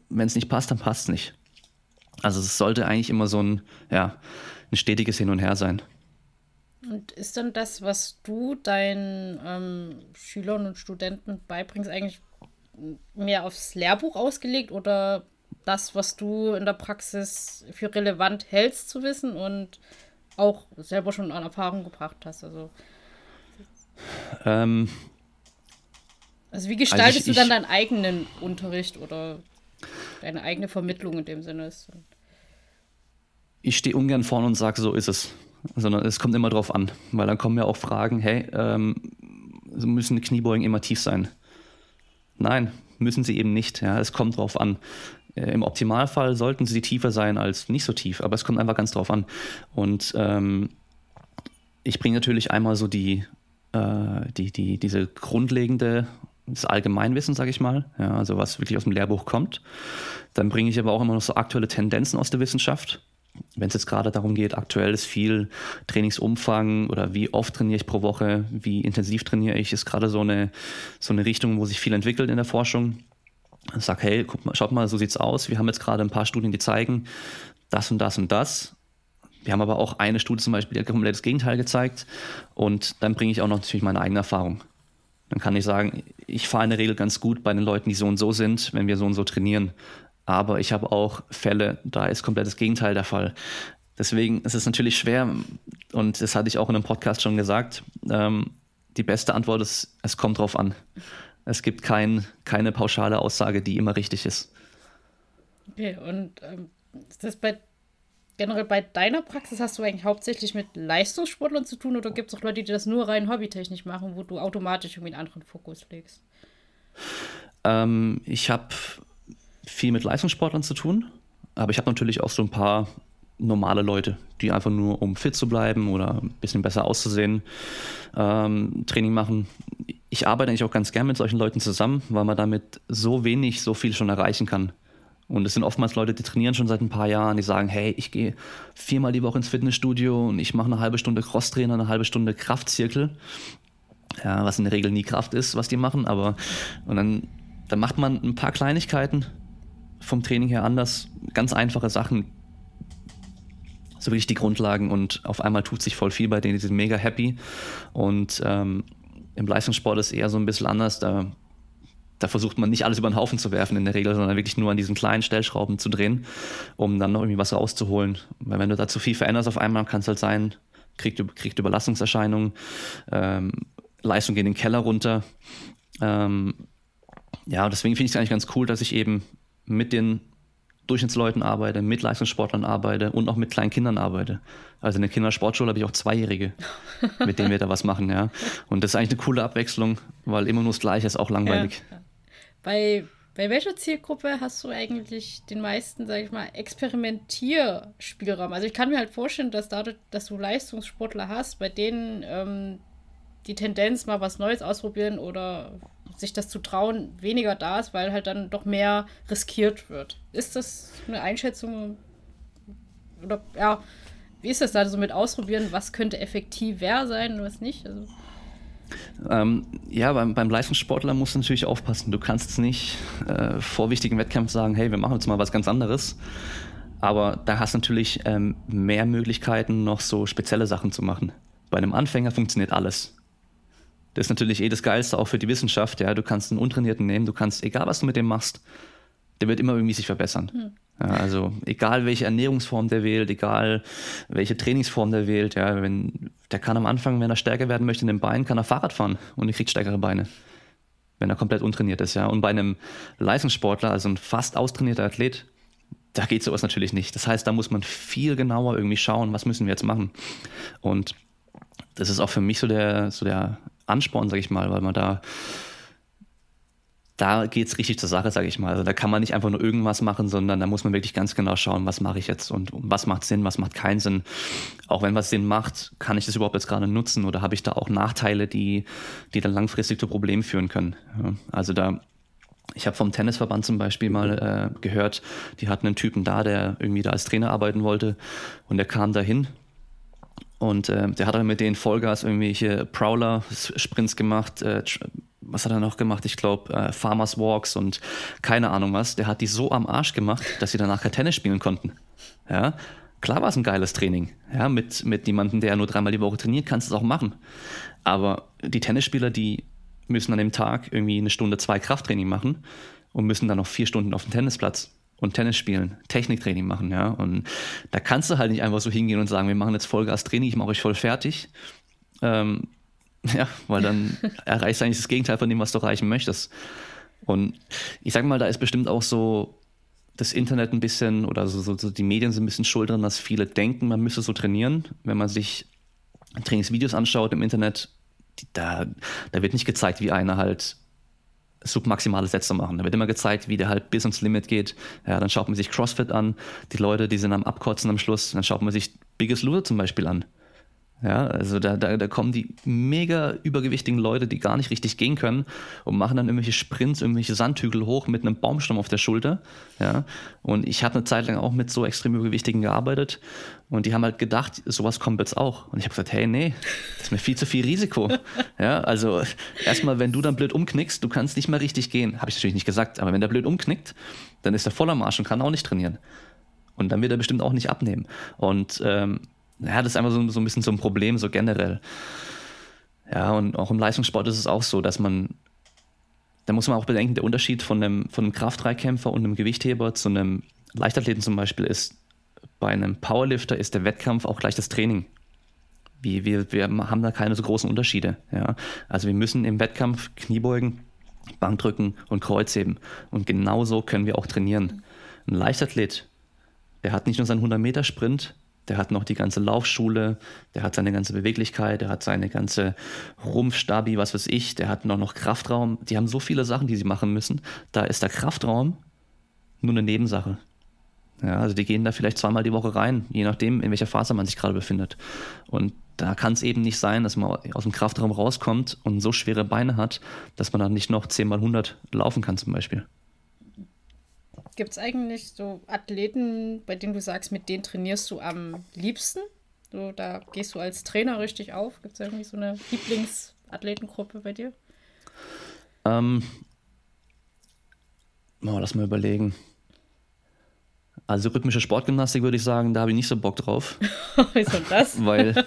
Wenn es nicht passt, dann passt es nicht. Also es sollte eigentlich immer so ein, ja, ein stetiges Hin und Her sein.
Und ist dann das, was du deinen ähm, Schülern und Studenten beibringst, eigentlich mehr aufs Lehrbuch ausgelegt oder das, was du in der Praxis für relevant hältst zu wissen und auch selber schon an Erfahrung gebracht hast? Also, ähm, also wie gestaltest also ich, du dann deinen eigenen Unterricht oder deine eigene Vermittlung in dem Sinne? Ist?
Ich stehe ungern vorne und sage, so ist es. Sondern es kommt immer drauf an. Weil dann kommen ja auch Fragen, hey, ähm, müssen Kniebeugen immer tief sein? Nein, müssen sie eben nicht. Ja, es kommt drauf an. Äh, Im Optimalfall sollten sie tiefer sein als nicht so tief, aber es kommt einfach ganz drauf an. Und ähm, ich bringe natürlich einmal so die, äh, die, die, diese grundlegende das Allgemeinwissen, sage ich mal, ja, also was wirklich aus dem Lehrbuch kommt. Dann bringe ich aber auch immer noch so aktuelle Tendenzen aus der Wissenschaft. Wenn es jetzt gerade darum geht, aktuell ist viel Trainingsumfang oder wie oft trainiere ich pro Woche, wie intensiv trainiere ich, ist gerade so eine, so eine Richtung, wo sich viel entwickelt in der Forschung. Ich sage, hey, guck mal, schaut mal, so sieht's aus. Wir haben jetzt gerade ein paar Studien, die zeigen, das und das und das. Wir haben aber auch eine Studie zum Beispiel, die hat komplett das Gegenteil gezeigt. Und dann bringe ich auch noch natürlich meine eigene Erfahrung. Dann kann ich sagen, ich fahre in der Regel ganz gut bei den Leuten, die so und so sind, wenn wir so und so trainieren. Aber ich habe auch Fälle, da ist komplett das Gegenteil der Fall. Deswegen ist es natürlich schwer, und das hatte ich auch in einem Podcast schon gesagt, ähm, die beste Antwort ist, es kommt drauf an. Es gibt kein, keine pauschale Aussage, die immer richtig ist.
Okay, und ähm, ist das bei generell bei deiner Praxis hast du eigentlich hauptsächlich mit Leistungssportlern zu tun oder gibt es auch Leute, die das nur rein hobbytechnisch machen, wo du automatisch irgendwie einen anderen Fokus legst?
Ähm, ich habe viel mit Leistungssportlern zu tun, aber ich habe natürlich auch so ein paar normale Leute, die einfach nur, um fit zu bleiben oder ein bisschen besser auszusehen, ähm, Training machen. Ich arbeite eigentlich auch ganz gern mit solchen Leuten zusammen, weil man damit so wenig, so viel schon erreichen kann. Und es sind oftmals Leute, die trainieren schon seit ein paar Jahren, die sagen, hey, ich gehe viermal die Woche ins Fitnessstudio und ich mache eine halbe Stunde Crosstrainer, eine halbe Stunde Kraftzirkel. Ja, was in der Regel nie Kraft ist, was die machen, aber und dann, dann macht man ein paar Kleinigkeiten vom Training her anders, ganz einfache Sachen, so wirklich die Grundlagen und auf einmal tut sich voll viel bei denen, die sind mega happy und ähm, im Leistungssport ist eher so ein bisschen anders, da da versucht man nicht alles über den Haufen zu werfen in der Regel, sondern wirklich nur an diesen kleinen Stellschrauben zu drehen, um dann noch irgendwie was rauszuholen. Weil wenn du da zu viel veränderst auf einmal, kann es halt sein, kriegt, kriegt Überlastungserscheinungen, ähm, Leistung geht in den Keller runter. Ähm, ja, deswegen finde ich es eigentlich ganz cool, dass ich eben mit den Durchschnittsleuten arbeite, mit Leistungssportlern arbeite und auch mit kleinen Kindern arbeite. Also in der Kindersportschule habe ich auch Zweijährige, mit denen wir da was machen, ja. Und das ist eigentlich eine coole Abwechslung, weil immer nur das Gleiche ist auch langweilig. Ja.
Bei, bei welcher Zielgruppe hast du eigentlich den meisten, sag ich mal, Experimentierspielraum? Also ich kann mir halt vorstellen, dass dadurch, dass du Leistungssportler hast, bei denen ähm, die Tendenz, mal was Neues ausprobieren oder sich das zu trauen, weniger da ist, weil halt dann doch mehr riskiert wird. Ist das eine Einschätzung? Oder ja, wie ist das da so mit Ausprobieren? Was könnte effektiver sein und was nicht? Also
ähm, ja, beim, beim, Leistungssportler musst du natürlich aufpassen. Du kannst nicht äh, vor wichtigen Wettkämpfen sagen, hey, wir machen jetzt mal was ganz anderes. Aber da hast du natürlich ähm, mehr Möglichkeiten, noch so spezielle Sachen zu machen. Bei einem Anfänger funktioniert alles. Das ist natürlich eh das Geilste auch für die Wissenschaft. Ja, du kannst einen Untrainierten nehmen, du kannst, egal was du mit dem machst, der wird immer irgendwie sich verbessern. Hm. Ja, also egal welche Ernährungsform der wählt, egal welche Trainingsform der wählt, ja, wenn, der kann am Anfang, wenn er stärker werden möchte in den Beinen, kann er Fahrrad fahren und er kriegt stärkere Beine, wenn er komplett untrainiert ist. Ja. Und bei einem Leistungssportler, also ein fast austrainierter Athlet, da geht sowas natürlich nicht. Das heißt, da muss man viel genauer irgendwie schauen, was müssen wir jetzt machen. Und das ist auch für mich so der, so der Ansporn, sag ich mal, weil man da da geht es richtig zur Sache, sage ich mal. Also da kann man nicht einfach nur irgendwas machen, sondern da muss man wirklich ganz genau schauen, was mache ich jetzt und was macht Sinn, was macht keinen Sinn. Auch wenn was Sinn macht, kann ich das überhaupt jetzt gerade nutzen oder habe ich da auch Nachteile, die, die dann langfristig zu Problemen führen können. Ja, also da ich habe vom Tennisverband zum Beispiel mal äh, gehört, die hatten einen Typen da, der irgendwie da als Trainer arbeiten wollte und der kam dahin und äh, der hat dann mit denen Vollgas irgendwelche Prowler-Sprints gemacht, äh, was hat er noch gemacht? Ich glaube, äh, Farmers Walks und keine Ahnung was. Der hat die so am Arsch gemacht, dass sie danach kein Tennis spielen konnten. Ja. klar war es ein geiles Training. Ja, mit, mit jemandem, der nur dreimal die Woche trainiert, kannst du es auch machen. Aber die Tennisspieler, die müssen an dem Tag irgendwie eine Stunde zwei Krafttraining machen und müssen dann noch vier Stunden auf dem Tennisplatz und Tennis spielen, Techniktraining machen, ja. Und da kannst du halt nicht einfach so hingehen und sagen, wir machen jetzt Vollgas-Training, ich mache euch voll fertig. Ähm, ja, weil dann erreichst du eigentlich das Gegenteil von dem, was du erreichen möchtest. Und ich sag mal, da ist bestimmt auch so das Internet ein bisschen oder so, so, so die Medien sind ein bisschen schuld dran, dass viele denken, man müsse so trainieren. Wenn man sich Trainingsvideos anschaut im Internet, die, da, da wird nicht gezeigt, wie einer halt submaximale Sätze machen. Da wird immer gezeigt, wie der halt bis ins Limit geht. Ja, dann schaut man sich CrossFit an, die Leute, die sind am Abkotzen am Schluss. Dann schaut man sich Biggest Loser zum Beispiel an. Ja, also da, da, da kommen die mega übergewichtigen Leute, die gar nicht richtig gehen können und machen dann irgendwelche Sprints, irgendwelche Sandhügel hoch mit einem Baumstamm auf der Schulter. Ja, und ich habe eine Zeit lang auch mit so extrem übergewichtigen gearbeitet und die haben halt gedacht, sowas kommt jetzt auch. Und ich habe gesagt, hey, nee, das ist mir viel zu viel Risiko. ja, also erstmal, wenn du dann blöd umknickst, du kannst nicht mehr richtig gehen. Habe ich natürlich nicht gesagt, aber wenn der blöd umknickt, dann ist er voller Marsch und kann auch nicht trainieren. Und dann wird er bestimmt auch nicht abnehmen. Und ähm, ja, das ist einfach so, so ein bisschen so ein Problem, so generell. Ja, und auch im Leistungssport ist es auch so, dass man, da muss man auch bedenken, der Unterschied von einem, von einem Kraftdreikämpfer und einem Gewichtheber zu einem Leichtathleten zum Beispiel ist, bei einem Powerlifter ist der Wettkampf auch gleich das Training. Wir, wir, wir haben da keine so großen Unterschiede. Ja? Also wir müssen im Wettkampf Kniebeugen, Bankdrücken und Kreuzheben. Und genauso können wir auch trainieren. Ein Leichtathlet, der hat nicht nur seinen 100-Meter-Sprint, der hat noch die ganze Laufschule, der hat seine ganze Beweglichkeit, der hat seine ganze Rumpfstabi, was weiß ich, der hat noch, noch Kraftraum. Die haben so viele Sachen, die sie machen müssen. Da ist der Kraftraum nur eine Nebensache. Ja, also die gehen da vielleicht zweimal die Woche rein, je nachdem, in welcher Phase man sich gerade befindet. Und da kann es eben nicht sein, dass man aus dem Kraftraum rauskommt und so schwere Beine hat, dass man dann nicht noch 10 mal 100 laufen kann zum Beispiel.
Gibt es eigentlich so Athleten, bei denen du sagst, mit denen trainierst du am liebsten? So, da gehst du als Trainer richtig auf? Gibt es irgendwie so eine Lieblingsathletengruppe bei dir?
Ähm, oh, lass mal überlegen. Also rhythmische Sportgymnastik würde ich sagen, da habe ich nicht so Bock drauf.
Wieso das?
Weil,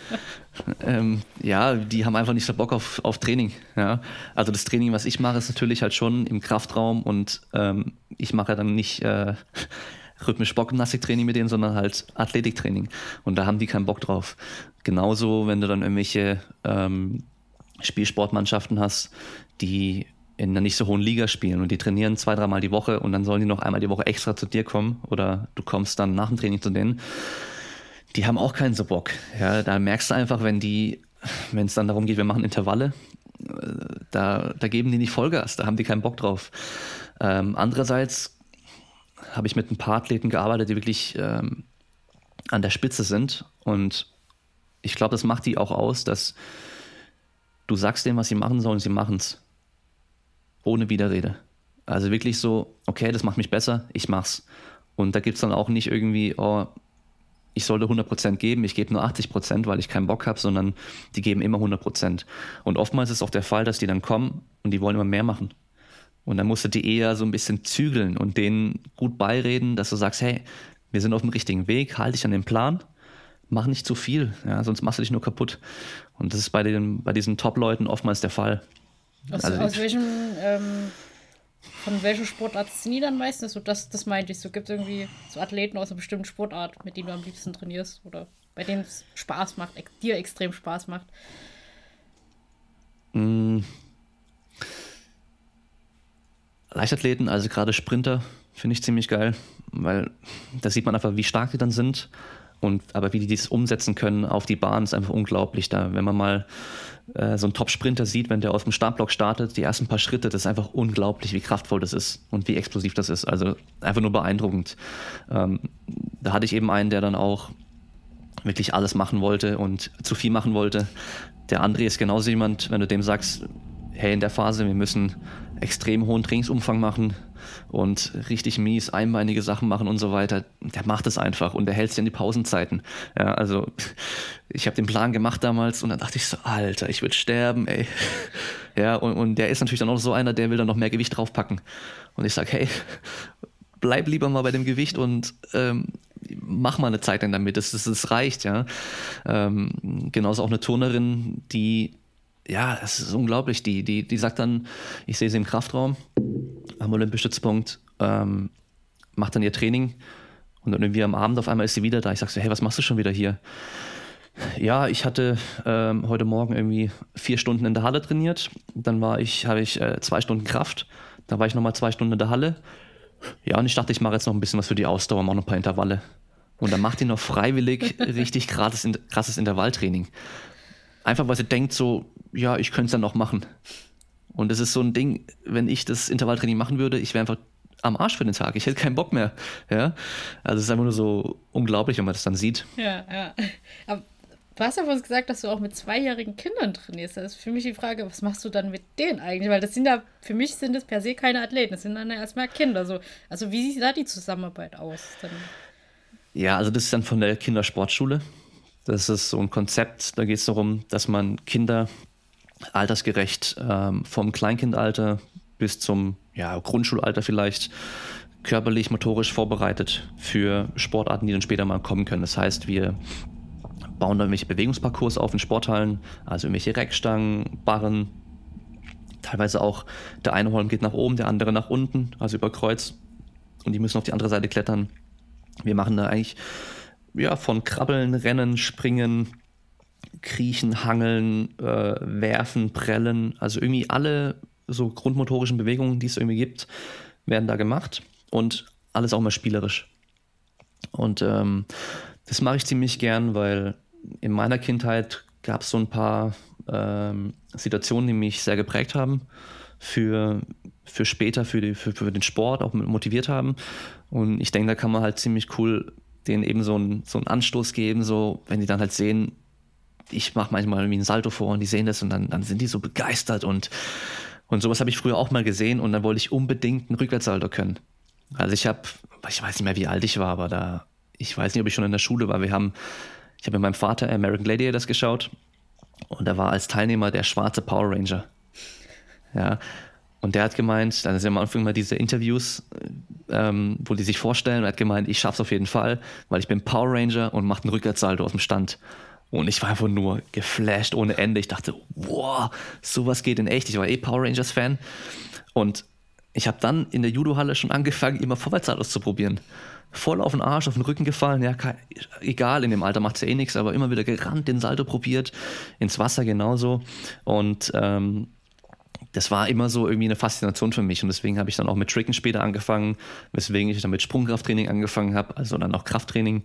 ähm, ja, die haben einfach nicht so Bock auf, auf Training. Ja? Also das Training, was ich mache, ist natürlich halt schon im Kraftraum und ähm, ich mache dann nicht äh, rhythmisch Sportgymnastiktraining mit denen, sondern halt Athletiktraining. Und da haben die keinen Bock drauf. Genauso, wenn du dann irgendwelche ähm, Spielsportmannschaften hast, die in einer nicht so hohen Liga spielen und die trainieren zwei, dreimal die Woche und dann sollen die noch einmal die Woche extra zu dir kommen oder du kommst dann nach dem Training zu denen. Die haben auch keinen so Bock. Ja, da merkst du einfach, wenn die, wenn es dann darum geht, wir machen Intervalle, äh, da, da geben die nicht Vollgas, da haben die keinen Bock drauf. Ähm, andererseits habe ich mit ein paar Athleten gearbeitet, die wirklich ähm, an der Spitze sind und ich glaube, das macht die auch aus, dass du sagst denen, was sie machen sollen, sie machen es ohne Widerrede. Also wirklich so, okay, das macht mich besser, ich mach's. Und da gibt es dann auch nicht irgendwie, oh, ich sollte 100% geben, ich gebe nur 80%, weil ich keinen Bock habe, sondern die geben immer 100%. Und oftmals ist auch der Fall, dass die dann kommen und die wollen immer mehr machen. Und dann musst du die eher so ein bisschen zügeln und denen gut beireden, dass du sagst, hey, wir sind auf dem richtigen Weg, halte dich an den Plan, mach nicht zu viel, ja, sonst machst du dich nur kaputt. Und das ist bei, den, bei diesen Top-Leuten oftmals der Fall.
Aus, also aus welchem, ähm, von welcher Sportart sind die dann meistens? So, das, das meinte ich. So gibt es irgendwie so Athleten aus einer bestimmten Sportart, mit denen du am liebsten trainierst oder bei denen es Spaß macht, dir extrem Spaß macht.
Mm. Leichtathleten, also gerade Sprinter, finde ich ziemlich geil, weil da sieht man einfach, wie stark die dann sind. Und aber wie die das umsetzen können auf die Bahn, ist einfach unglaublich. Da, wenn man mal äh, so einen Top-Sprinter sieht, wenn der aus dem Startblock startet, die ersten paar Schritte, das ist einfach unglaublich, wie kraftvoll das ist und wie explosiv das ist. Also einfach nur beeindruckend. Ähm, da hatte ich eben einen, der dann auch wirklich alles machen wollte und zu viel machen wollte. Der André ist genauso jemand, wenn du dem sagst, hey, in der Phase, wir müssen extrem hohen Trainingsumfang machen und richtig mies einbeinige Sachen machen und so weiter, der macht es einfach und der hält sich an die Pausenzeiten. Ja, also ich habe den Plan gemacht damals und dann dachte ich so, Alter, ich würde sterben, ey. Ja, und, und der ist natürlich dann auch so einer, der will dann noch mehr Gewicht draufpacken. Und ich sage, hey, bleib lieber mal bei dem Gewicht und ähm, mach mal eine Zeit lang damit. Das, das, das reicht, ja. Ähm, genauso auch eine Turnerin, die, ja, es ist unglaublich, die, die, die sagt dann, ich sehe sie im Kraftraum am Olympischützpunkt, ähm, macht dann ihr Training und dann irgendwie am Abend auf einmal ist sie wieder da. Ich sag so, hey, was machst du schon wieder hier? Ja, ich hatte ähm, heute Morgen irgendwie vier Stunden in der Halle trainiert. Dann war ich, habe ich äh, zwei Stunden Kraft. Dann war ich nochmal zwei Stunden in der Halle. Ja, und ich dachte, ich mache jetzt noch ein bisschen was für die Ausdauer, mache noch ein paar Intervalle. Und dann macht die noch freiwillig richtig krasses, krasses Intervalltraining. Einfach, weil sie denkt so, ja, ich könnte es dann noch machen. Und das ist so ein Ding, wenn ich das Intervalltraining machen würde, ich wäre einfach am Arsch für den Tag. Ich hätte keinen Bock mehr. Ja? Also es ist einfach nur so unglaublich, wenn man das dann sieht.
Ja, ja. Aber du hast ja vorhin gesagt, dass du auch mit zweijährigen Kindern trainierst. Das ist für mich die Frage, was machst du dann mit denen eigentlich? Weil das sind ja, für mich sind das per se keine Athleten, das sind dann ja erstmal Kinder. So. Also wie sieht da die Zusammenarbeit aus? Dann?
Ja, also das ist dann von der Kindersportschule. Das ist so ein Konzept, da geht es darum, dass man Kinder altersgerecht ähm, vom Kleinkindalter bis zum ja, Grundschulalter vielleicht körperlich, motorisch vorbereitet für Sportarten, die dann später mal kommen können. Das heißt, wir bauen dann irgendwelche Bewegungsparcours auf in Sporthallen, also irgendwelche Reckstangen, Barren, teilweise auch der eine Holm geht nach oben, der andere nach unten, also über Kreuz und die müssen auf die andere Seite klettern. Wir machen da eigentlich ja, von Krabbeln, Rennen, Springen, Kriechen, Hangeln, äh, Werfen, Prellen, also irgendwie alle so grundmotorischen Bewegungen, die es irgendwie gibt, werden da gemacht und alles auch mal spielerisch. Und ähm, das mache ich ziemlich gern, weil in meiner Kindheit gab es so ein paar ähm, Situationen, die mich sehr geprägt haben für, für später, für, die, für, für den Sport, auch motiviert haben. Und ich denke, da kann man halt ziemlich cool denen eben so einen, so einen Anstoß geben, so wenn die dann halt sehen, ich mache manchmal irgendwie einen Salto vor und die sehen das und dann, dann sind die so begeistert und und sowas habe ich früher auch mal gesehen und dann wollte ich unbedingt einen Rückwärtssalto können. Also ich habe, ich weiß nicht mehr, wie alt ich war, aber da, ich weiß nicht, ob ich schon in der Schule war. Wir haben, ich habe mit meinem Vater American Gladiators geschaut und da war als Teilnehmer der schwarze Power Ranger. Ja. Und der hat gemeint, dann sind am Anfang mal diese Interviews, ähm, wo die sich vorstellen, und er hat gemeint, ich schaff's auf jeden Fall, weil ich bin Power Ranger und mache einen Rückwärtssalto aus dem Stand. Und ich war einfach nur geflasht ohne Ende. Ich dachte, wow, sowas geht in echt. Ich war eh Power Rangers Fan. Und ich habe dann in der Judo-Halle schon angefangen, immer vorwärts auszuprobieren. Voll auf den Arsch, auf den Rücken gefallen. Ja, egal, in dem Alter macht es ja eh nichts, aber immer wieder gerannt, den Salto probiert, ins Wasser genauso. Und ähm, das war immer so irgendwie eine Faszination für mich und deswegen habe ich dann auch mit Tricken später angefangen, weswegen ich dann mit Sprungkrafttraining angefangen habe, also dann auch Krafttraining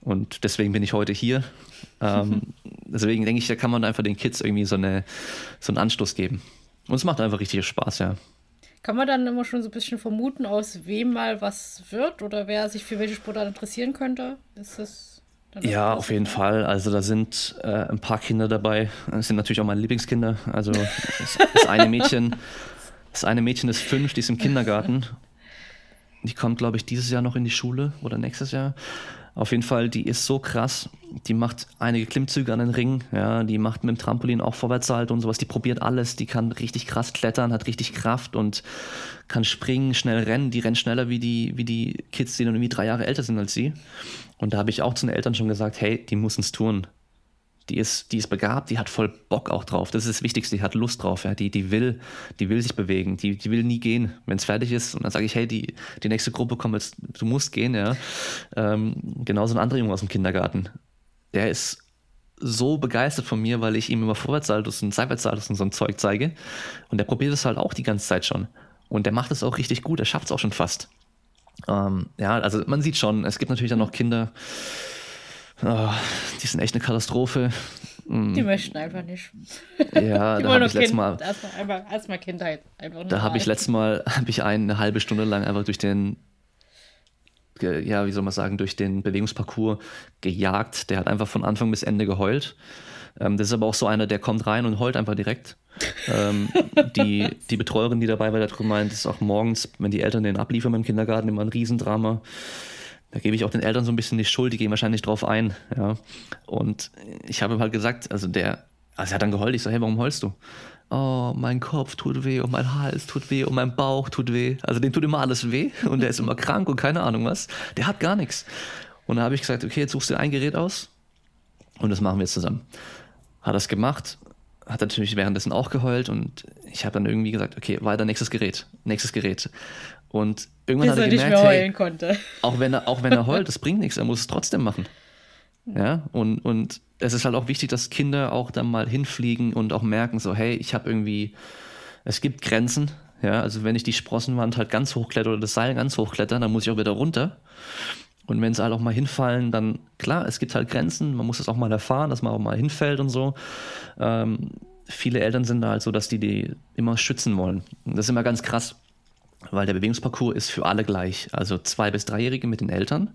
und deswegen bin ich heute hier. ähm, deswegen denke ich, da kann man einfach den Kids irgendwie so, eine, so einen Anstoß geben. Und es macht einfach richtig Spaß, ja.
Kann man dann immer schon so ein bisschen vermuten, aus wem mal was wird oder wer sich für welche Sportart interessieren könnte? Ist das
ja, auf jeden Fall. Also da sind äh, ein paar Kinder dabei. Das sind natürlich auch meine Lieblingskinder. Also das, das, eine Mädchen, das eine Mädchen ist fünf, die ist im Kindergarten. Die kommt, glaube ich, dieses Jahr noch in die Schule oder nächstes Jahr. Auf jeden Fall, die ist so krass. Die macht einige Klimmzüge an den Ring. Ja, die macht mit dem Trampolin auch Vorwärtshalt und sowas. Die probiert alles. Die kann richtig krass klettern, hat richtig Kraft und kann springen, schnell rennen. Die rennt schneller wie die, wie die Kids, die dann irgendwie drei Jahre älter sind als sie. Und da habe ich auch zu den Eltern schon gesagt, hey, die muss ins Touren. Die ist, die ist begabt, die hat voll Bock auch drauf. Das ist das Wichtigste, die hat Lust drauf. Ja. Die, die, will, die will sich bewegen, die, die will nie gehen, wenn es fertig ist. Und dann sage ich, hey, die, die nächste Gruppe kommt jetzt, du musst gehen. Ja. Ähm, genauso ein anderer Junge aus dem Kindergarten. Der ist so begeistert von mir, weil ich ihm immer Vorwärtssaltos und Seitwärtssaltos und so ein Zeug zeige. Und der probiert es halt auch die ganze Zeit schon. Und der macht es auch richtig gut, er schafft es auch schon fast. Ähm, ja, also man sieht schon, es gibt natürlich dann noch Kinder, oh, die sind echt eine Katastrophe.
Mm. Die möchten einfach nicht.
Ja, die da habe ich letztes Mal.
Erstmal erst Kindheit.
Einfach da habe ich letztes Mal hab ich einen eine halbe Stunde lang einfach durch den, ja, wie soll man sagen, durch den Bewegungsparcours gejagt. Der hat einfach von Anfang bis Ende geheult. Ähm, das ist aber auch so einer, der kommt rein und heult einfach direkt. ähm, die, die Betreuerin, die dabei war, hat gemeint, ist auch morgens, wenn die Eltern den abliefern im Kindergarten, immer ein Riesendrama. Da gebe ich auch den Eltern so ein bisschen die Schuld, die gehen wahrscheinlich drauf ein. Ja. Und ich habe halt gesagt, also der, Also er hat dann geheult. Ich so, hey, warum heulst du? Oh, mein Kopf tut weh und mein Hals tut weh und mein Bauch tut weh. Also dem tut immer alles weh und der ist immer krank und keine Ahnung was. Der hat gar nichts. Und da habe ich gesagt, okay, jetzt suchst du ein Gerät aus und das machen wir jetzt zusammen. Hat das gemacht, hat natürlich währenddessen auch geheult und ich habe dann irgendwie gesagt, okay, weiter nächstes Gerät, nächstes Gerät. Und irgendwann Bis hat er gemerkt, nicht mehr heulen hey, konnte. Auch wenn er, auch wenn er heult, das bringt nichts, er muss es trotzdem machen. Ja, und, und es ist halt auch wichtig, dass Kinder auch dann mal hinfliegen und auch merken, so, hey, ich habe irgendwie, es gibt Grenzen. Ja, also wenn ich die Sprossenwand halt ganz hochkletter oder das Seil ganz hochkletter, dann muss ich auch wieder runter. Und wenn sie halt auch mal hinfallen, dann klar, es gibt halt Grenzen, man muss das auch mal erfahren, dass man auch mal hinfällt und so. Ähm, viele Eltern sind da halt so, dass die die immer schützen wollen. Und das ist immer ganz krass, weil der Bewegungsparcours ist für alle gleich. Also zwei- bis dreijährige mit den Eltern,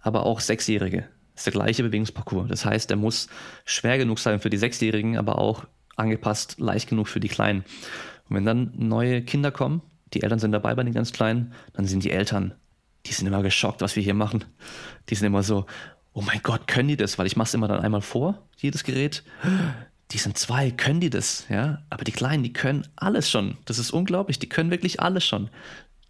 aber auch sechsjährige. Das ist der gleiche Bewegungsparcours. Das heißt, der muss schwer genug sein für die Sechsjährigen, aber auch angepasst, leicht genug für die Kleinen. Und wenn dann neue Kinder kommen, die Eltern sind dabei bei den ganz Kleinen, dann sind die Eltern, die sind immer geschockt, was wir hier machen. Die sind immer so, oh mein Gott, können die das? Weil ich mache es immer dann einmal vor, jedes Gerät. Die sind zwei, können die das? Ja, aber die Kleinen, die können alles schon. Das ist unglaublich, die können wirklich alles schon.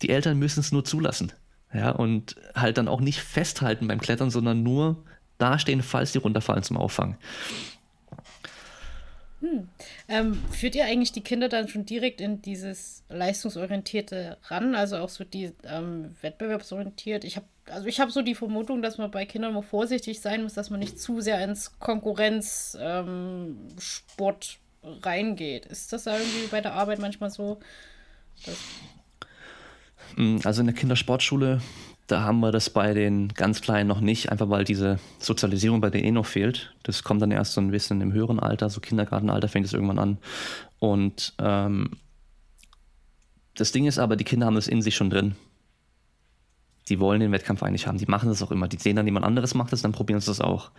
Die Eltern müssen es nur zulassen. Ja, und halt dann auch nicht festhalten beim Klettern, sondern nur dastehen, falls die runterfallen zum Auffangen.
Hm. Ähm, führt ihr eigentlich die Kinder dann schon direkt in dieses leistungsorientierte ran, also auch so die ähm, wettbewerbsorientiert? Ich habe also ich habe so die Vermutung, dass man bei Kindern mal vorsichtig sein muss, dass man nicht zu sehr ins Konkurrenzsport ähm, reingeht. Ist das irgendwie bei der Arbeit manchmal so?
Hm, also in der Kindersportschule da haben wir das bei den ganz Kleinen noch nicht, einfach weil diese Sozialisierung bei denen eh noch fehlt. Das kommt dann erst so ein bisschen im höheren Alter, so Kindergartenalter fängt es irgendwann an. Und ähm, das Ding ist aber, die Kinder haben das in sich schon drin. Die wollen den Wettkampf eigentlich haben. Die machen das auch immer. Die sehen dann, jemand anderes macht das, dann probieren sie das auch.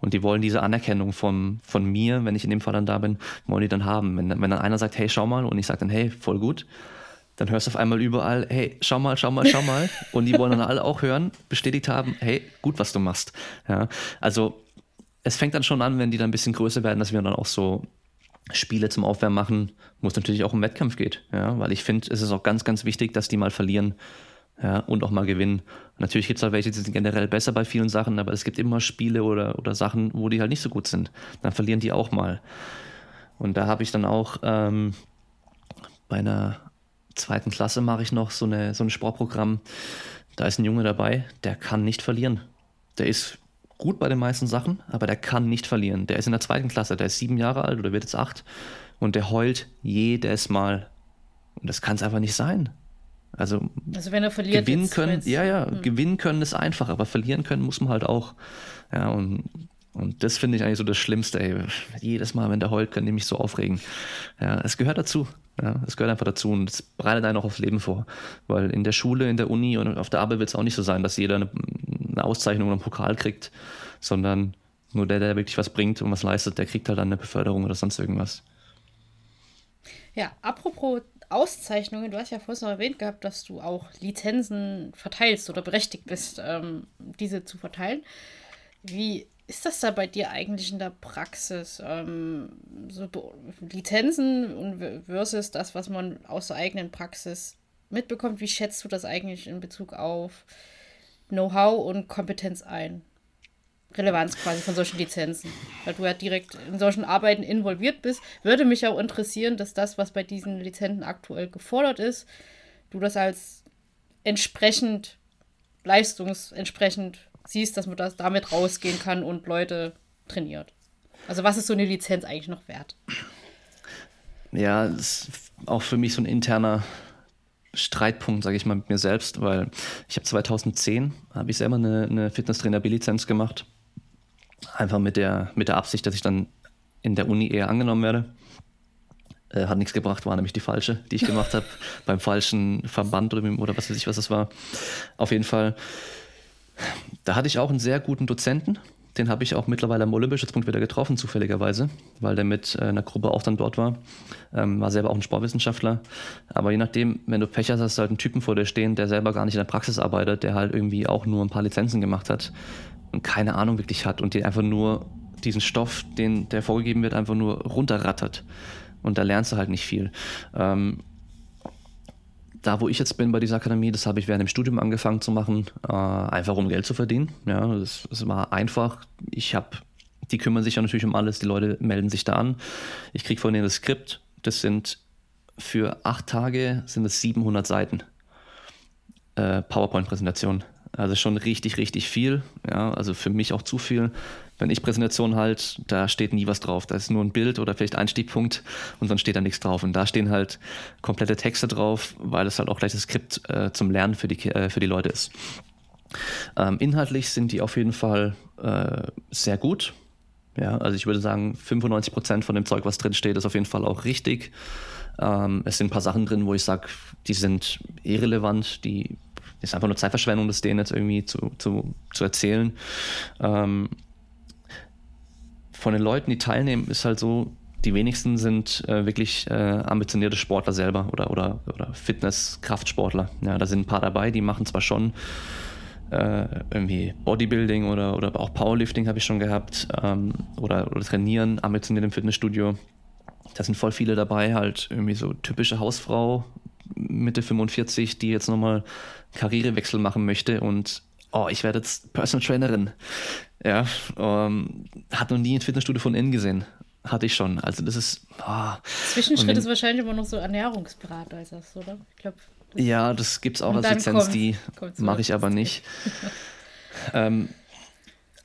Und die wollen diese Anerkennung von, von mir, wenn ich in dem Fall dann da bin, wollen die dann haben. Wenn, wenn dann einer sagt, hey, schau mal, und ich sage dann, hey, voll gut, dann hörst du auf einmal überall, hey, schau mal, schau mal, schau mal. Und die wollen dann alle auch hören, bestätigt haben, hey, gut, was du machst. Ja, also es fängt dann schon an, wenn die dann ein bisschen größer werden, dass wir dann auch so Spiele zum Aufwärmen machen, wo es natürlich auch um Wettkampf geht. Ja, weil ich finde, es ist auch ganz, ganz wichtig, dass die mal verlieren. Ja, und auch mal gewinnen. Natürlich gibt es auch welche, die sind generell besser bei vielen Sachen, aber es gibt immer Spiele oder, oder Sachen, wo die halt nicht so gut sind. Dann verlieren die auch mal. Und da habe ich dann auch ähm, bei einer zweiten Klasse mache ich noch so, eine, so ein Sportprogramm. Da ist ein Junge dabei, der kann nicht verlieren. Der ist gut bei den meisten Sachen, aber der kann nicht verlieren. Der ist in der zweiten Klasse, der ist sieben Jahre alt oder wird jetzt acht und der heult jedes Mal. Und das kann es einfach nicht sein. Also,
also wenn er verliert,
gewinnen können, ja, ja, hm. gewinnen können ist einfach, aber verlieren können muss man halt auch. Ja, und und das finde ich eigentlich so das Schlimmste, ey. Jedes Mal, wenn der heult, kann ich mich so aufregen. Ja, es gehört dazu. Ja, es gehört einfach dazu und es bereitet einen auch aufs Leben vor. Weil in der Schule, in der Uni und auf der Arbeit wird es auch nicht so sein, dass jeder eine, eine Auszeichnung oder einen Pokal kriegt, sondern nur der, der wirklich was bringt und was leistet, der kriegt halt dann eine Beförderung oder sonst irgendwas.
Ja, apropos Auszeichnungen, du hast ja vorhin noch erwähnt gehabt, dass du auch Lizenzen verteilst oder berechtigt bist, ähm, diese zu verteilen. Wie ist das da bei dir eigentlich in der Praxis? Ähm, so Lizenzen versus das, was man aus der eigenen Praxis mitbekommt. Wie schätzt du das eigentlich in Bezug auf Know-how und Kompetenz ein? Relevanz quasi von solchen Lizenzen. Weil du ja direkt in solchen Arbeiten involviert bist. Würde mich auch interessieren, dass das, was bei diesen Lizenzen aktuell gefordert ist, du das als entsprechend, leistungsentsprechend siehst, dass man das damit rausgehen kann und Leute trainiert. Also was ist so eine Lizenz eigentlich noch wert?
Ja, das ist auch für mich so ein interner Streitpunkt, sage ich mal, mit mir selbst, weil ich habe 2010, habe ich selber eine, eine Fitnesstrainer B-Lizenz gemacht. Einfach mit der, mit der Absicht, dass ich dann in der Uni eher angenommen werde. Äh, hat nichts gebracht, war nämlich die falsche, die ich gemacht habe, beim falschen Verband oder, oder was weiß ich, was das war. Auf jeden Fall da hatte ich auch einen sehr guten Dozenten. Den habe ich auch mittlerweile am Olympischützpunkt wieder getroffen, zufälligerweise, weil der mit äh, einer Gruppe auch dann dort war. Ähm, war selber auch ein Sportwissenschaftler. Aber je nachdem, wenn du Pech hast, hast du halt einen Typen vor dir stehen, der selber gar nicht in der Praxis arbeitet, der halt irgendwie auch nur ein paar Lizenzen gemacht hat und keine Ahnung wirklich hat und dir einfach nur diesen Stoff, den der vorgegeben wird, einfach nur runterrattert. Und da lernst du halt nicht viel. Ähm, da, wo ich jetzt bin bei dieser Akademie, das habe ich während dem Studium angefangen zu machen, äh, einfach um Geld zu verdienen. Ja, das, das war einfach. Ich habe, die kümmern sich ja natürlich um alles, die Leute melden sich da an. Ich kriege von denen das Skript. Das sind für acht Tage sind es 700 Seiten äh, PowerPoint-Präsentation. Also schon richtig, richtig viel. Ja, also für mich auch zu viel. Wenn ich Präsentation halt, da steht nie was drauf. Da ist nur ein Bild oder vielleicht ein Stichpunkt und sonst steht da nichts drauf. Und da stehen halt komplette Texte drauf, weil es halt auch gleich das Skript äh, zum Lernen für die, äh, für die Leute ist. Ähm, inhaltlich sind die auf jeden Fall äh, sehr gut. Ja, also ich würde sagen, 95 Prozent von dem Zeug, was drin steht, ist auf jeden Fall auch richtig. Ähm, es sind ein paar Sachen drin, wo ich sage, die sind irrelevant, die ist einfach nur Zeitverschwendung, das denen jetzt irgendwie zu, zu, zu erzählen. Ähm, von den Leuten, die teilnehmen, ist halt so, die wenigsten sind äh, wirklich äh, ambitionierte Sportler selber oder, oder, oder Fitness-Kraftsportler. Ja, da sind ein paar dabei, die machen zwar schon äh, irgendwie Bodybuilding oder, oder auch Powerlifting habe ich schon gehabt ähm, oder, oder trainieren ambitioniert im Fitnessstudio. Da sind voll viele dabei, halt irgendwie so typische Hausfrau, Mitte 45, die jetzt nochmal Karrierewechsel machen möchte und oh, ich werde jetzt Personal Trainerin. Ja, ähm, hat noch nie ein Fitnessstudio von innen gesehen. Hatte ich schon. Also das ist. Oh.
Zwischenschritt wenn, ist wahrscheinlich immer noch so Ernährungsberater, ist das, oder? Ich
glaube. Ja, das gibt es auch als Lizenz, kommt, die mache ich aber nicht. ähm,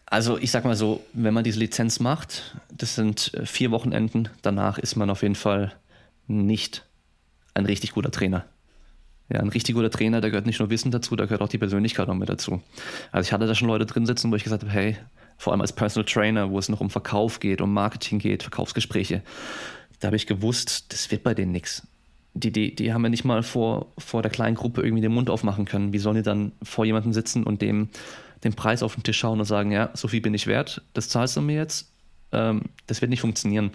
also ich sag mal so, wenn man diese Lizenz macht, das sind äh, vier Wochenenden, danach ist man auf jeden Fall nicht ein richtig guter Trainer. Ja, ein richtig guter Trainer, da gehört nicht nur Wissen dazu, da gehört auch die Persönlichkeit noch mit dazu. Also ich hatte da schon Leute drin sitzen, wo ich gesagt habe, hey, vor allem als Personal Trainer, wo es noch um Verkauf geht, um Marketing geht, Verkaufsgespräche, da habe ich gewusst, das wird bei denen nichts. Die, die, die haben ja nicht mal vor, vor der kleinen Gruppe irgendwie den Mund aufmachen können. Wie sollen die dann vor jemandem sitzen und dem den Preis auf den Tisch schauen und sagen, ja, so viel bin ich wert, das zahlst du mir jetzt? Ähm, das wird nicht funktionieren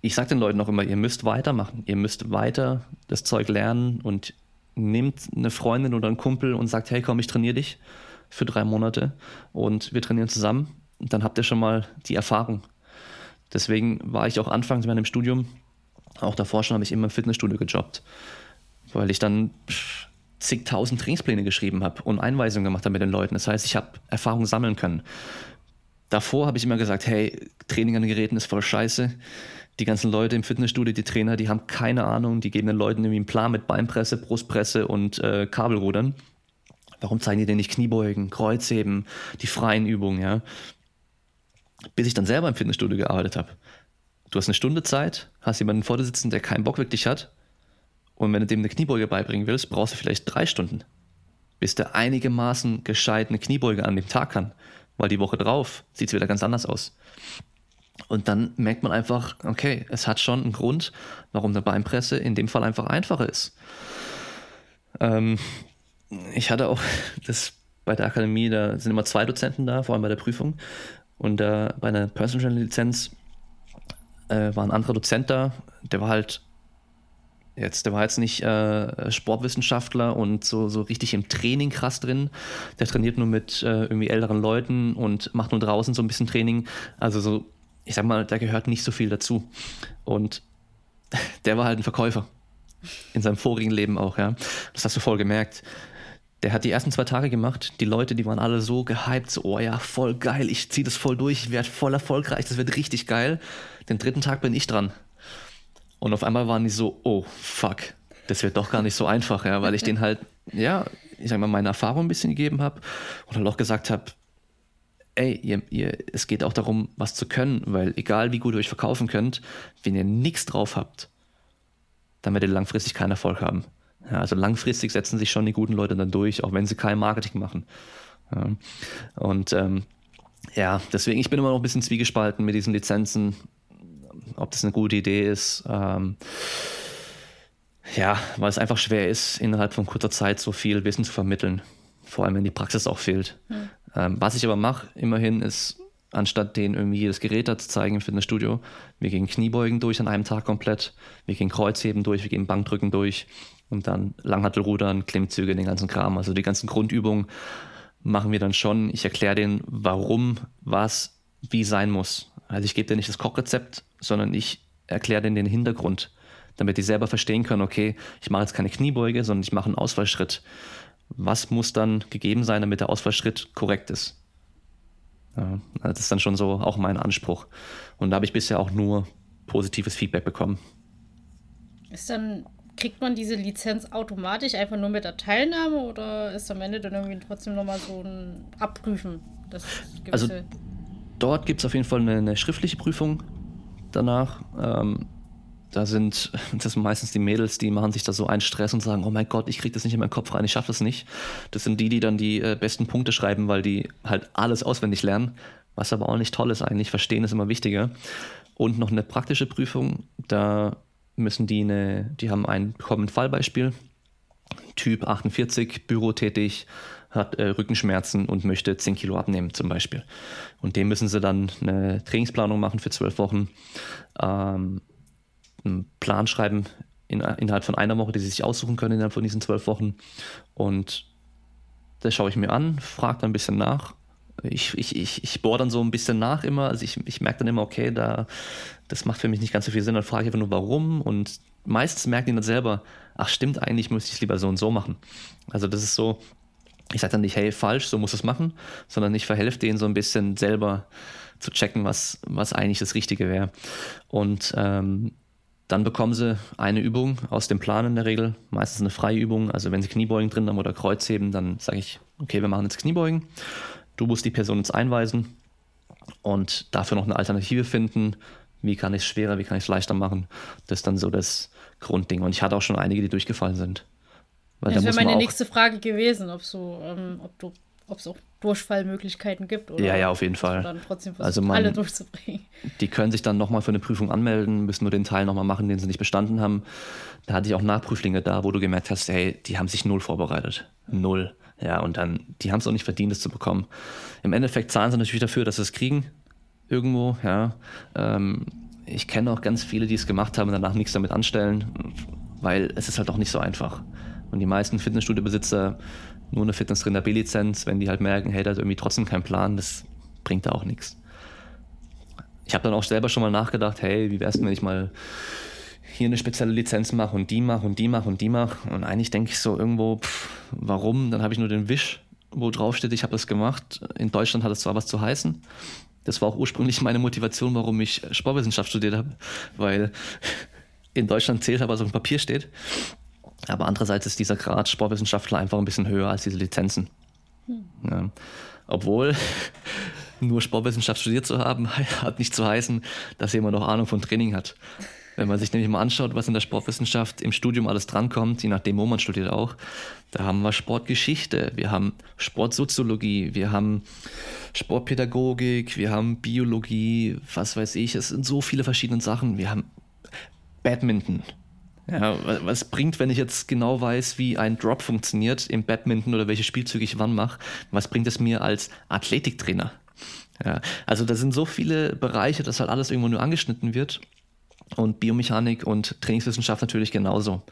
ich sage den Leuten auch immer, ihr müsst weitermachen, ihr müsst weiter das Zeug lernen und nehmt eine Freundin oder einen Kumpel und sagt, hey komm, ich trainiere dich für drei Monate und wir trainieren zusammen. Und dann habt ihr schon mal die Erfahrung. Deswegen war ich auch anfangs in meinem Studium, auch davor schon habe ich immer im Fitnessstudio gejobbt, weil ich dann zigtausend Trainingspläne geschrieben habe und Einweisungen gemacht habe mit den Leuten. Das heißt, ich habe Erfahrung sammeln können. Davor habe ich immer gesagt, hey, Training an Geräten ist voll scheiße die ganzen Leute im Fitnessstudio, die Trainer, die haben keine Ahnung, die geben den Leuten irgendwie einen Plan mit Beinpresse, Brustpresse und äh, Kabelrudern. Warum zeigen die denn nicht Kniebeugen, Kreuzheben, die freien Übungen, ja? Bis ich dann selber im Fitnessstudio gearbeitet habe. Du hast eine Stunde Zeit, hast jemanden vor dir sitzen, der keinen Bock wirklich hat. Und wenn du dem eine Kniebeuge beibringen willst, brauchst du vielleicht drei Stunden, bis der einigermaßen gescheit eine Kniebeuge an dem Tag kann. Weil die Woche drauf sieht es wieder ganz anders aus. Und dann merkt man einfach, okay, es hat schon einen Grund, warum eine Beinpresse in dem Fall einfach einfacher ist. Ähm, ich hatte auch das bei der Akademie, da sind immer zwei Dozenten da, vor allem bei der Prüfung. Und äh, bei einer Personal Lizenz äh, war ein anderer Dozent da, der war halt jetzt, der war jetzt nicht äh, Sportwissenschaftler und so, so richtig im Training krass drin. Der trainiert nur mit äh, irgendwie älteren Leuten und macht nur draußen so ein bisschen Training. Also so ich sag mal, da gehört nicht so viel dazu. Und der war halt ein Verkäufer. In seinem vorigen Leben auch, ja. Das hast du voll gemerkt. Der hat die ersten zwei Tage gemacht. Die Leute, die waren alle so gehypt, so, oh ja, voll geil, ich zieh das voll durch, ich werde voll erfolgreich, das wird richtig geil. Den dritten Tag bin ich dran. Und auf einmal waren die so, oh, fuck, das wird doch gar nicht so einfach, ja, weil ich den halt, ja, ich sag mal, meine Erfahrung ein bisschen gegeben habe und halt auch gesagt habe, ey, ihr, ihr, es geht auch darum, was zu können, weil egal wie gut ihr euch verkaufen könnt, wenn ihr nichts drauf habt, dann werdet ihr langfristig keinen Erfolg haben. Ja, also langfristig setzen sich schon die guten Leute dann durch, auch wenn sie kein Marketing machen. Ja, und ähm, ja, deswegen, ich bin immer noch ein bisschen zwiegespalten mit diesen Lizenzen, ob das eine gute Idee ist. Ähm, ja, weil es einfach schwer ist, innerhalb von kurzer Zeit so viel Wissen zu vermitteln. Vor allem, wenn die Praxis auch fehlt. Mhm. Ähm, was ich aber mache, immerhin, ist, anstatt denen irgendwie jedes Gerät da zu zeigen im Fitnessstudio, wir gehen Kniebeugen durch an einem Tag komplett, wir gehen Kreuzheben durch, wir gehen Bankdrücken durch und dann Langhantelrudern, Klimmzüge, den ganzen Kram. Also die ganzen Grundübungen machen wir dann schon. Ich erkläre denen, warum was wie sein muss. Also ich gebe dir nicht das Kochrezept, sondern ich erkläre denen den Hintergrund, damit die selber verstehen können, okay, ich mache jetzt keine Kniebeuge, sondern ich mache einen Ausfallschritt. Was muss dann gegeben sein, damit der Ausfallschritt korrekt ist? Ja, das ist dann schon so auch mein Anspruch. Und da habe ich bisher auch nur positives Feedback bekommen.
Ist dann, kriegt man diese Lizenz automatisch einfach nur mit der Teilnahme oder ist am Ende dann irgendwie trotzdem nochmal so ein Abprüfen?
also dort gibt es auf jeden Fall eine, eine schriftliche Prüfung danach. Ähm, da sind, das sind meistens die Mädels, die machen sich da so einen Stress und sagen, oh mein Gott, ich kriege das nicht in meinen Kopf rein, ich schaffe das nicht. Das sind die, die dann die äh, besten Punkte schreiben, weil die halt alles auswendig lernen, was aber auch nicht toll ist eigentlich. Verstehen ist immer wichtiger. Und noch eine praktische Prüfung, da müssen die eine, die haben ein, bekommen Fallbeispiel, Typ 48, bürotätig, hat äh, Rückenschmerzen und möchte 10 Kilo abnehmen zum Beispiel. Und dem müssen sie dann eine Trainingsplanung machen für zwölf Wochen, ähm, einen Plan schreiben in, innerhalb von einer Woche, die sie sich aussuchen können innerhalb von diesen zwölf Wochen. Und das schaue ich mir an, frage dann ein bisschen nach. Ich, ich, ich, ich bohre dann so ein bisschen nach immer. Also ich, ich merke dann immer, okay, da, das macht für mich nicht ganz so viel Sinn. Dann frage ich einfach nur, warum. Und meistens merken die dann selber, ach stimmt, eigentlich müsste ich es lieber so und so machen. Also das ist so, ich sage dann nicht, hey, falsch, so muss es machen, sondern ich verhelfe denen so ein bisschen selber zu checken, was, was eigentlich das Richtige wäre. Und ähm, dann bekommen sie eine Übung aus dem Plan in der Regel, meistens eine freie Übung. Also wenn sie Kniebeugen drin haben oder Kreuzheben, dann sage ich, okay, wir machen jetzt Kniebeugen. Du musst die Person jetzt einweisen und dafür noch eine Alternative finden. Wie kann ich es schwerer, wie kann ich es leichter machen? Das ist dann so das Grundding. Und ich hatte auch schon einige, die durchgefallen sind.
Weil das wäre meine nächste Frage gewesen, ob so, ähm, ob du ob es auch Durchfallmöglichkeiten gibt
oder ja, ja, auf jeden Fall.
dann trotzdem also man, alle durchzubringen.
Die können sich dann nochmal für eine Prüfung anmelden, müssen nur den Teil nochmal machen, den sie nicht bestanden haben. Da hatte ich auch Nachprüflinge da, wo du gemerkt hast, hey, die haben sich null vorbereitet. Null. Ja, und dann, die haben es auch nicht verdient, es zu bekommen. Im Endeffekt zahlen sie natürlich dafür, dass sie es kriegen. Irgendwo, ja. Ähm, ich kenne auch ganz viele, die es gemacht haben und danach nichts damit anstellen, weil es ist halt auch nicht so einfach. Und die meisten Fitnessstudio-Besitzer nur eine Fitnesstrainer B-Lizenz, wenn die halt merken, hey, da ist irgendwie trotzdem kein Plan, das bringt da auch nichts. Ich habe dann auch selber schon mal nachgedacht, hey, wie wäre es denn, wenn ich mal hier eine spezielle Lizenz mache und die mache und die mache und die mache. Und eigentlich denke ich so irgendwo, pff, warum? Dann habe ich nur den Wisch, wo drauf steht, ich habe das gemacht. In Deutschland hat es zwar was zu heißen. Das war auch ursprünglich meine Motivation, warum ich Sportwissenschaft studiert habe, weil in Deutschland zählt, aber so ein Papier steht. Aber andererseits ist dieser Grad Sportwissenschaftler einfach ein bisschen höher als diese Lizenzen. Hm. Ja. Obwohl nur Sportwissenschaft studiert zu haben, hat nicht zu heißen, dass jemand noch Ahnung von Training hat. Wenn man sich nämlich mal anschaut, was in der Sportwissenschaft im Studium alles drankommt, je nachdem, wo man studiert auch, da haben wir Sportgeschichte, wir haben Sportsoziologie, wir haben Sportpädagogik, wir haben Biologie, was weiß ich, es sind so viele verschiedene Sachen. Wir haben Badminton, ja, was bringt, wenn ich jetzt genau weiß, wie ein Drop funktioniert im Badminton oder welche Spielzüge ich wann mache? Was bringt es mir als Athletiktrainer? Ja, also da sind so viele Bereiche, dass halt alles irgendwo nur angeschnitten wird. Und Biomechanik und Trainingswissenschaft natürlich genauso.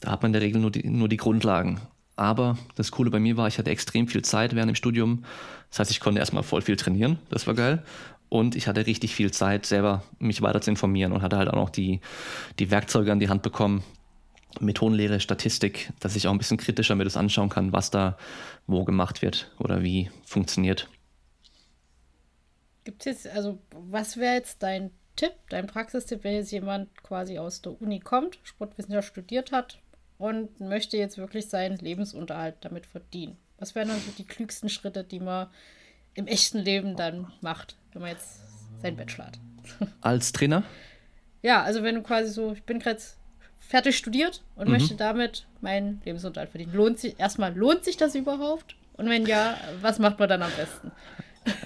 Da hat man in der Regel nur die, nur die Grundlagen. Aber das Coole bei mir war, ich hatte extrem viel Zeit während dem Studium. Das heißt, ich konnte erstmal voll viel trainieren. Das war geil. Und ich hatte richtig viel Zeit, selber mich weiter zu informieren und hatte halt auch noch die, die Werkzeuge an die Hand bekommen, Methodenlehre, Statistik, dass ich auch ein bisschen kritischer mir das anschauen kann, was da wo gemacht wird oder wie funktioniert.
Gibt es also was wäre jetzt dein Tipp, dein Praxistipp, wenn jetzt jemand quasi aus der Uni kommt, Sportwissenschaft studiert hat und möchte jetzt wirklich seinen Lebensunterhalt damit verdienen? Was wären dann so die klügsten Schritte, die man im echten Leben dann macht, wenn man jetzt seinen Bachelor hat.
Als Trainer?
Ja, also wenn du quasi so, ich bin gerade fertig studiert und mhm. möchte damit meinen Lebensunterhalt verdienen. Lohnt sich, erstmal, lohnt sich das überhaupt? Und wenn ja, was macht man dann am besten?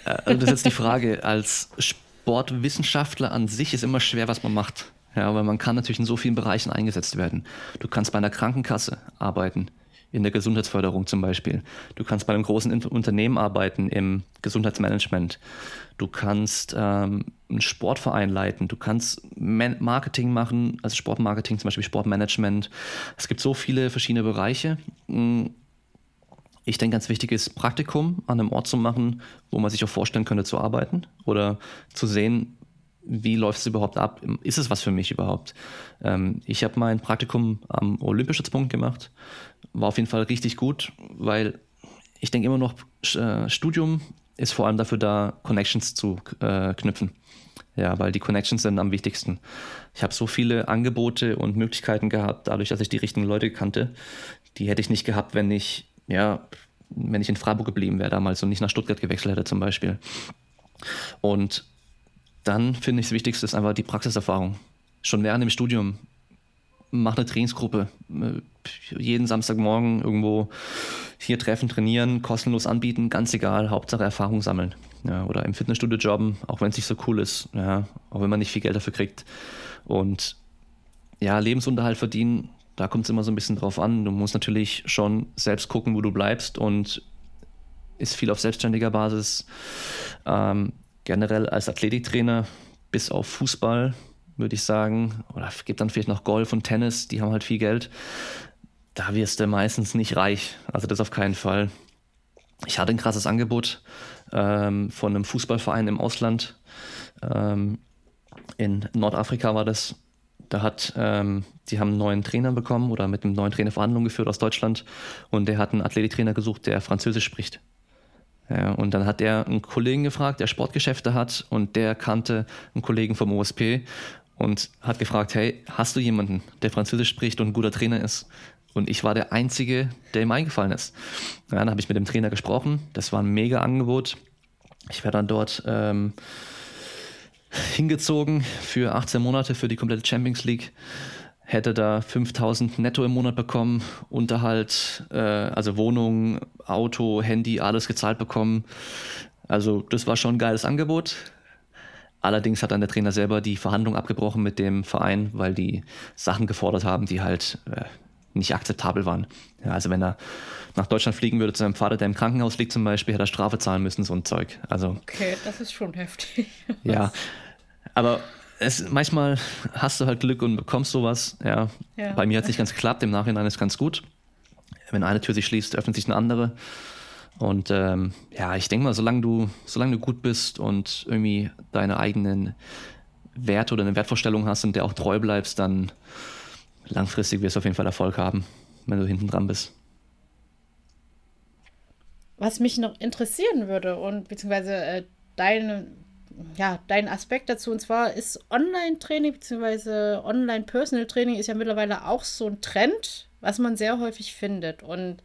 Also das ist jetzt die Frage. Als Sportwissenschaftler an sich ist immer schwer, was man macht. Ja, weil man kann natürlich in so vielen Bereichen eingesetzt werden. Du kannst bei einer Krankenkasse arbeiten in der Gesundheitsförderung zum Beispiel. Du kannst bei einem großen Unternehmen arbeiten im Gesundheitsmanagement. Du kannst ähm, einen Sportverein leiten. Du kannst Marketing machen, also Sportmarketing, zum Beispiel Sportmanagement. Es gibt so viele verschiedene Bereiche. Mm. ich denke, ganz wichtig ist, Praktikum an einem Ort zu machen, wo man sich auch vorstellen könnte zu arbeiten oder zu sehen, wie läuft es überhaupt ab? Ist es was für mich überhaupt? Ähm, ich habe mein Praktikum am Olympischützpunkt gemacht. War auf jeden Fall richtig gut, weil ich denke immer noch, äh, Studium ist vor allem dafür da, Connections zu äh, knüpfen. Ja, weil die Connections sind am wichtigsten. Ich habe so viele Angebote und Möglichkeiten gehabt, dadurch, dass ich die richtigen Leute kannte. Die hätte ich nicht gehabt, wenn ich, ja, wenn ich in Freiburg geblieben wäre damals und nicht nach Stuttgart gewechselt hätte zum Beispiel. Und dann finde ich das Wichtigste ist einfach die Praxiserfahrung. Schon während dem Studium. Mach eine Trainingsgruppe. Äh, jeden Samstagmorgen irgendwo hier treffen, trainieren, kostenlos anbieten, ganz egal. Hauptsache Erfahrung sammeln. Ja, oder im Fitnessstudio jobben, auch wenn es nicht so cool ist. Ja, auch wenn man nicht viel Geld dafür kriegt. Und ja, Lebensunterhalt verdienen, da kommt es immer so ein bisschen drauf an. Du musst natürlich schon selbst gucken, wo du bleibst und ist viel auf selbstständiger Basis. Ähm, generell als Athletiktrainer bis auf Fußball, würde ich sagen, oder gibt dann vielleicht noch Golf und Tennis, die haben halt viel Geld. Da wirst du meistens nicht reich. Also das auf keinen Fall. Ich hatte ein krasses Angebot ähm, von einem Fußballverein im Ausland. Ähm, in Nordafrika war das. Da hat, ähm, die haben einen neuen Trainer bekommen oder mit einem neuen Trainer Verhandlungen geführt aus Deutschland und der hat einen Athletiktrainer gesucht, der Französisch spricht. Und dann hat er einen Kollegen gefragt, der Sportgeschäfte hat und der kannte einen Kollegen vom OSP und hat gefragt, hey, hast du jemanden, der Französisch spricht und ein guter Trainer ist? Und ich war der Einzige, der ihm eingefallen ist. Ja, dann habe ich mit dem Trainer gesprochen. Das war ein mega Angebot. Ich wäre dann dort ähm, hingezogen für 18 Monate für die komplette Champions League hätte da 5000 netto im Monat bekommen, Unterhalt, äh, also Wohnung, Auto, Handy, alles gezahlt bekommen. Also das war schon ein geiles Angebot. Allerdings hat dann der Trainer selber die Verhandlung abgebrochen mit dem Verein, weil die Sachen gefordert haben, die halt äh, nicht akzeptabel waren. Ja, also wenn er nach Deutschland fliegen würde zu seinem Vater, der im Krankenhaus liegt zum Beispiel, hätte er Strafe zahlen müssen, so ein Zeug. Also,
okay, das ist schon heftig.
ja, aber es, manchmal hast du halt Glück und bekommst sowas. Ja. ja. Bei mir hat es nicht ganz geklappt, im Nachhinein ist ganz gut. Wenn eine Tür sich schließt, öffnet sich eine andere. Und ähm, ja, ich denke mal, solange du, solange du gut bist und irgendwie deine eigenen Werte oder eine Wertvorstellung hast und der auch treu bleibst, dann langfristig wirst du auf jeden Fall Erfolg haben, wenn du hinten dran bist.
Was mich noch interessieren würde und beziehungsweise äh, deine ja, dein Aspekt dazu. Und zwar ist Online-Training bzw. Online-Personal-Training ist ja mittlerweile auch so ein Trend, was man sehr häufig findet. Und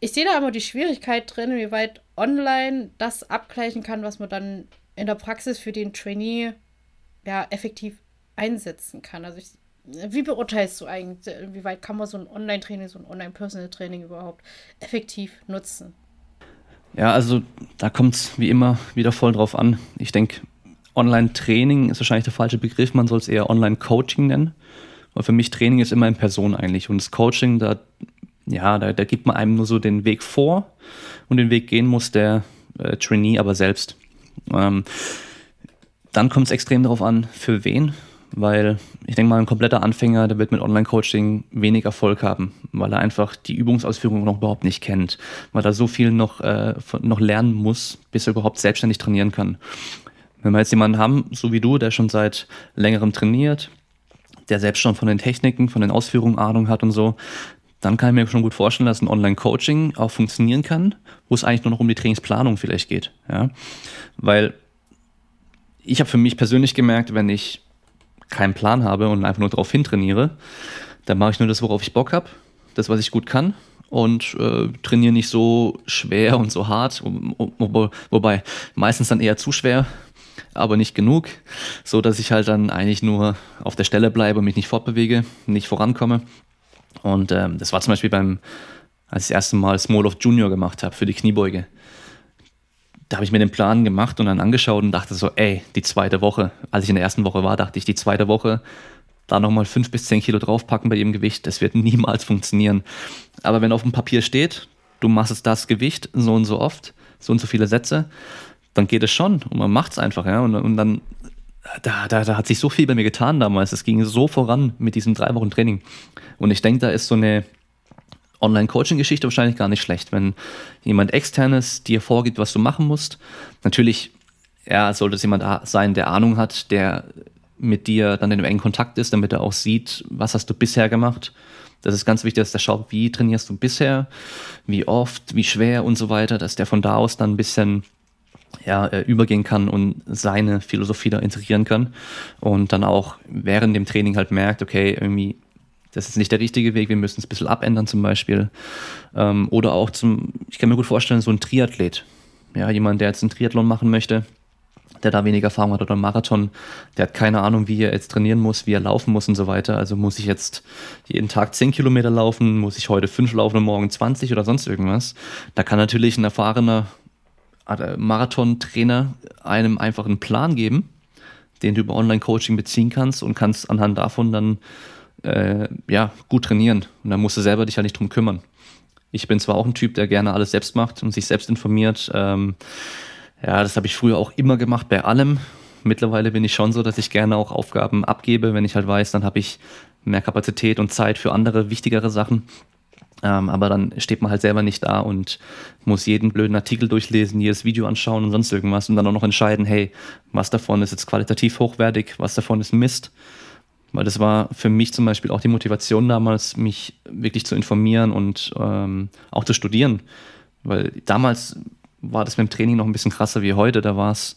ich sehe da immer die Schwierigkeit drin, wie weit online das abgleichen kann, was man dann in der Praxis für den Trainee ja effektiv einsetzen kann. Also ich, wie beurteilst du eigentlich, wie weit kann man so ein Online-Training, so ein Online-Personal-Training überhaupt effektiv nutzen?
Ja, also da kommt es wie immer wieder voll drauf an. Ich denke, Online-Training ist wahrscheinlich der falsche Begriff, man soll es eher Online-Coaching nennen. Weil für mich Training ist immer in Person eigentlich. Und das Coaching, da, ja, da, da gibt man einem nur so den Weg vor und den Weg gehen muss der äh, Trainee aber selbst. Ähm, dann kommt es extrem darauf an, für wen weil ich denke mal, ein kompletter Anfänger, der wird mit Online-Coaching wenig Erfolg haben, weil er einfach die Übungsausführung noch überhaupt nicht kennt, weil er so viel noch, äh, noch lernen muss, bis er überhaupt selbstständig trainieren kann. Wenn wir jetzt jemanden haben, so wie du, der schon seit längerem trainiert, der selbst schon von den Techniken, von den Ausführungen Ahnung hat und so, dann kann ich mir schon gut vorstellen, dass ein Online-Coaching auch funktionieren kann, wo es eigentlich nur noch um die Trainingsplanung vielleicht geht. Ja? Weil ich habe für mich persönlich gemerkt, wenn ich keinen Plan habe und einfach nur darauf hintrainiere, dann mache ich nur das, worauf ich Bock habe, das, was ich gut kann und äh, trainiere nicht so schwer und so hart, wo, wobei meistens dann eher zu schwer, aber nicht genug, so dass ich halt dann eigentlich nur auf der Stelle bleibe und mich nicht fortbewege, nicht vorankomme. Und ähm, das war zum Beispiel beim, als ich das erste Mal Small of Junior gemacht habe für die Kniebeuge da habe ich mir den Plan gemacht und dann angeschaut und dachte so, ey, die zweite Woche, als ich in der ersten Woche war, dachte ich, die zweite Woche, da nochmal fünf bis zehn Kilo draufpacken bei jedem Gewicht, das wird niemals funktionieren. Aber wenn auf dem Papier steht, du machst das Gewicht so und so oft, so und so viele Sätze, dann geht es schon und man macht es einfach, ja. Und, und dann, da, da, da hat sich so viel bei mir getan damals. Es ging so voran mit diesem drei Wochen Training. Und ich denke, da ist so eine Online-Coaching-Geschichte wahrscheinlich gar nicht schlecht, wenn jemand externes dir vorgibt, was du machen musst. Natürlich, ja, sollte es jemand sein, der Ahnung hat, der mit dir dann in einem engen Kontakt ist, damit er auch sieht, was hast du bisher gemacht. Das ist ganz wichtig, dass der schaut, wie trainierst du bisher, wie oft, wie schwer und so weiter, dass der von da aus dann ein bisschen ja, äh, übergehen kann und seine Philosophie da integrieren kann und dann auch während dem Training halt merkt, okay, irgendwie, das ist nicht der richtige Weg, wir müssen es ein bisschen abändern zum Beispiel. Ähm, oder auch zum, ich kann mir gut vorstellen, so ein Triathlet, ja, jemand, der jetzt einen Triathlon machen möchte, der da weniger Erfahrung hat oder einen Marathon, der hat keine Ahnung, wie er jetzt trainieren muss, wie er laufen muss und so weiter. Also muss ich jetzt jeden Tag 10 Kilometer laufen, muss ich heute 5 laufen und morgen 20 oder sonst irgendwas. Da kann natürlich ein erfahrener äh, Marathon-Trainer einem einfach einen Plan geben, den du über Online-Coaching beziehen kannst und kannst anhand davon dann äh, ja, gut trainieren. Und dann musst du selber dich ja nicht drum kümmern. Ich bin zwar auch ein Typ, der gerne alles selbst macht und sich selbst informiert. Ähm, ja, das habe ich früher auch immer gemacht bei allem. Mittlerweile bin ich schon so, dass ich gerne auch Aufgaben abgebe, wenn ich halt weiß, dann habe ich mehr Kapazität und Zeit für andere wichtigere Sachen. Ähm, aber dann steht man halt selber nicht da und muss jeden blöden Artikel durchlesen, jedes Video anschauen und sonst irgendwas und dann auch noch entscheiden, hey, was davon ist jetzt qualitativ hochwertig, was davon ist Mist. Weil das war für mich zum Beispiel auch die Motivation damals, mich wirklich zu informieren und ähm, auch zu studieren. Weil damals war das mit dem Training noch ein bisschen krasser wie heute. Da war es,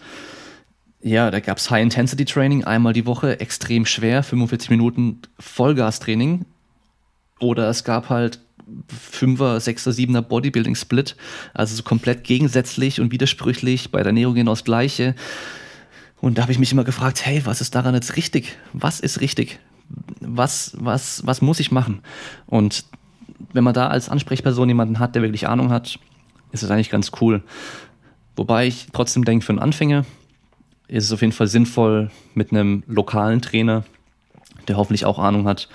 ja, da gab es High-Intensity-Training einmal die Woche, extrem schwer, 45 Minuten Vollgas-Training. Oder es gab halt Fünfer, Sechser, Siebener Bodybuilding-Split. Also so komplett gegensätzlich und widersprüchlich. Bei der Ernährung genau das Gleiche. Und da habe ich mich immer gefragt, hey, was ist daran jetzt richtig? Was ist richtig? Was, was, was muss ich machen? Und wenn man da als Ansprechperson jemanden hat, der wirklich Ahnung hat, ist es eigentlich ganz cool. Wobei ich trotzdem denke, für einen Anfänger ist es auf jeden Fall sinnvoll, mit einem lokalen Trainer, der hoffentlich auch Ahnung hat,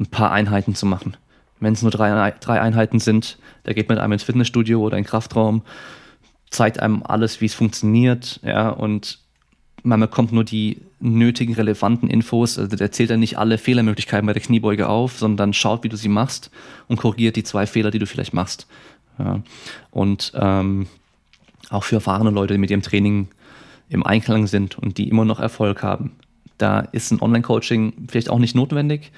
ein paar Einheiten zu machen wenn es nur drei, drei Einheiten sind, der geht mit einem ins Fitnessstudio oder in den Kraftraum, zeigt einem alles, wie es funktioniert, ja, und man bekommt nur die nötigen, relevanten Infos. Also der zählt dann nicht alle Fehlermöglichkeiten bei der Kniebeuge auf, sondern schaut, wie du sie machst und korrigiert die zwei Fehler, die du vielleicht machst. Ja. Und ähm, auch für erfahrene Leute, die mit ihrem Training im Einklang sind und die immer noch Erfolg haben. Da ist ein Online-Coaching vielleicht auch nicht notwendig,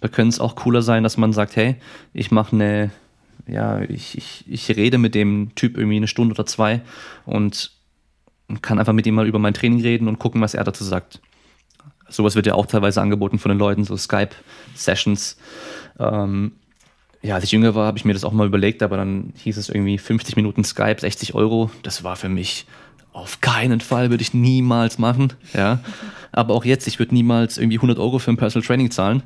da könnte es auch cooler sein, dass man sagt, hey, ich mache eine, ja, ich, ich, ich rede mit dem Typ irgendwie eine Stunde oder zwei und kann einfach mit ihm mal über mein Training reden und gucken, was er dazu sagt. Sowas wird ja auch teilweise angeboten von den Leuten, so Skype-Sessions. Ähm, ja, als ich jünger war, habe ich mir das auch mal überlegt, aber dann hieß es irgendwie 50 Minuten Skype, 60 Euro. Das war für mich auf keinen Fall, würde ich niemals machen. Ja. Aber auch jetzt, ich würde niemals irgendwie 100 Euro für ein Personal Training zahlen.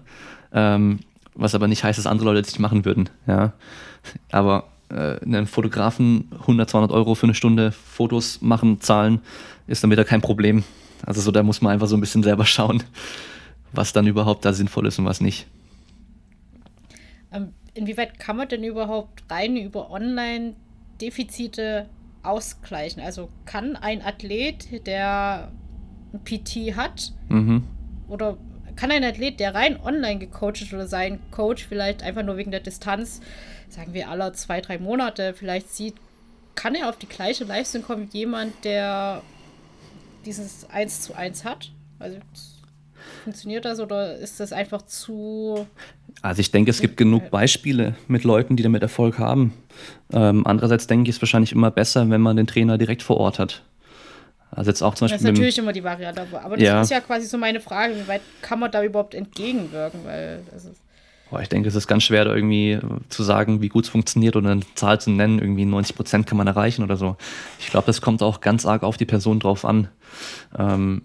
Ähm, was aber nicht heißt, dass andere Leute das nicht machen würden. Ja. Aber äh, einen Fotografen 100, 200 Euro für eine Stunde Fotos machen, zahlen, ist dann wieder kein Problem. Also so, da muss man einfach so ein bisschen selber schauen, was dann überhaupt da sinnvoll ist und was nicht.
Ähm, inwieweit kann man denn überhaupt rein über Online-Defizite ausgleichen? Also kann ein Athlet, der ein PT hat, mhm. oder kann ein Athlet, der rein online gecoacht ist oder sein Coach vielleicht einfach nur wegen der Distanz, sagen wir alle zwei, drei Monate vielleicht sieht, kann er auf die gleiche Leistung kommen wie jemand, der dieses 1 zu 1 hat? Also funktioniert das oder ist das einfach zu.
Also ich denke, es gibt genug Beispiele mit Leuten, die damit Erfolg haben. Ähm, andererseits denke ich, es wahrscheinlich immer besser, wenn man den Trainer direkt vor Ort hat. Also jetzt auch zum Beispiel.
Das ist natürlich immer die Variante, aber das ja. ist ja quasi so meine Frage, wie weit kann man da überhaupt entgegenwirken? Weil das ist
Boah, ich denke, es ist ganz schwer, da irgendwie zu sagen, wie gut es funktioniert oder eine Zahl zu nennen. Irgendwie 90 Prozent kann man erreichen oder so. Ich glaube, das kommt auch ganz arg auf die Person drauf an. Ähm,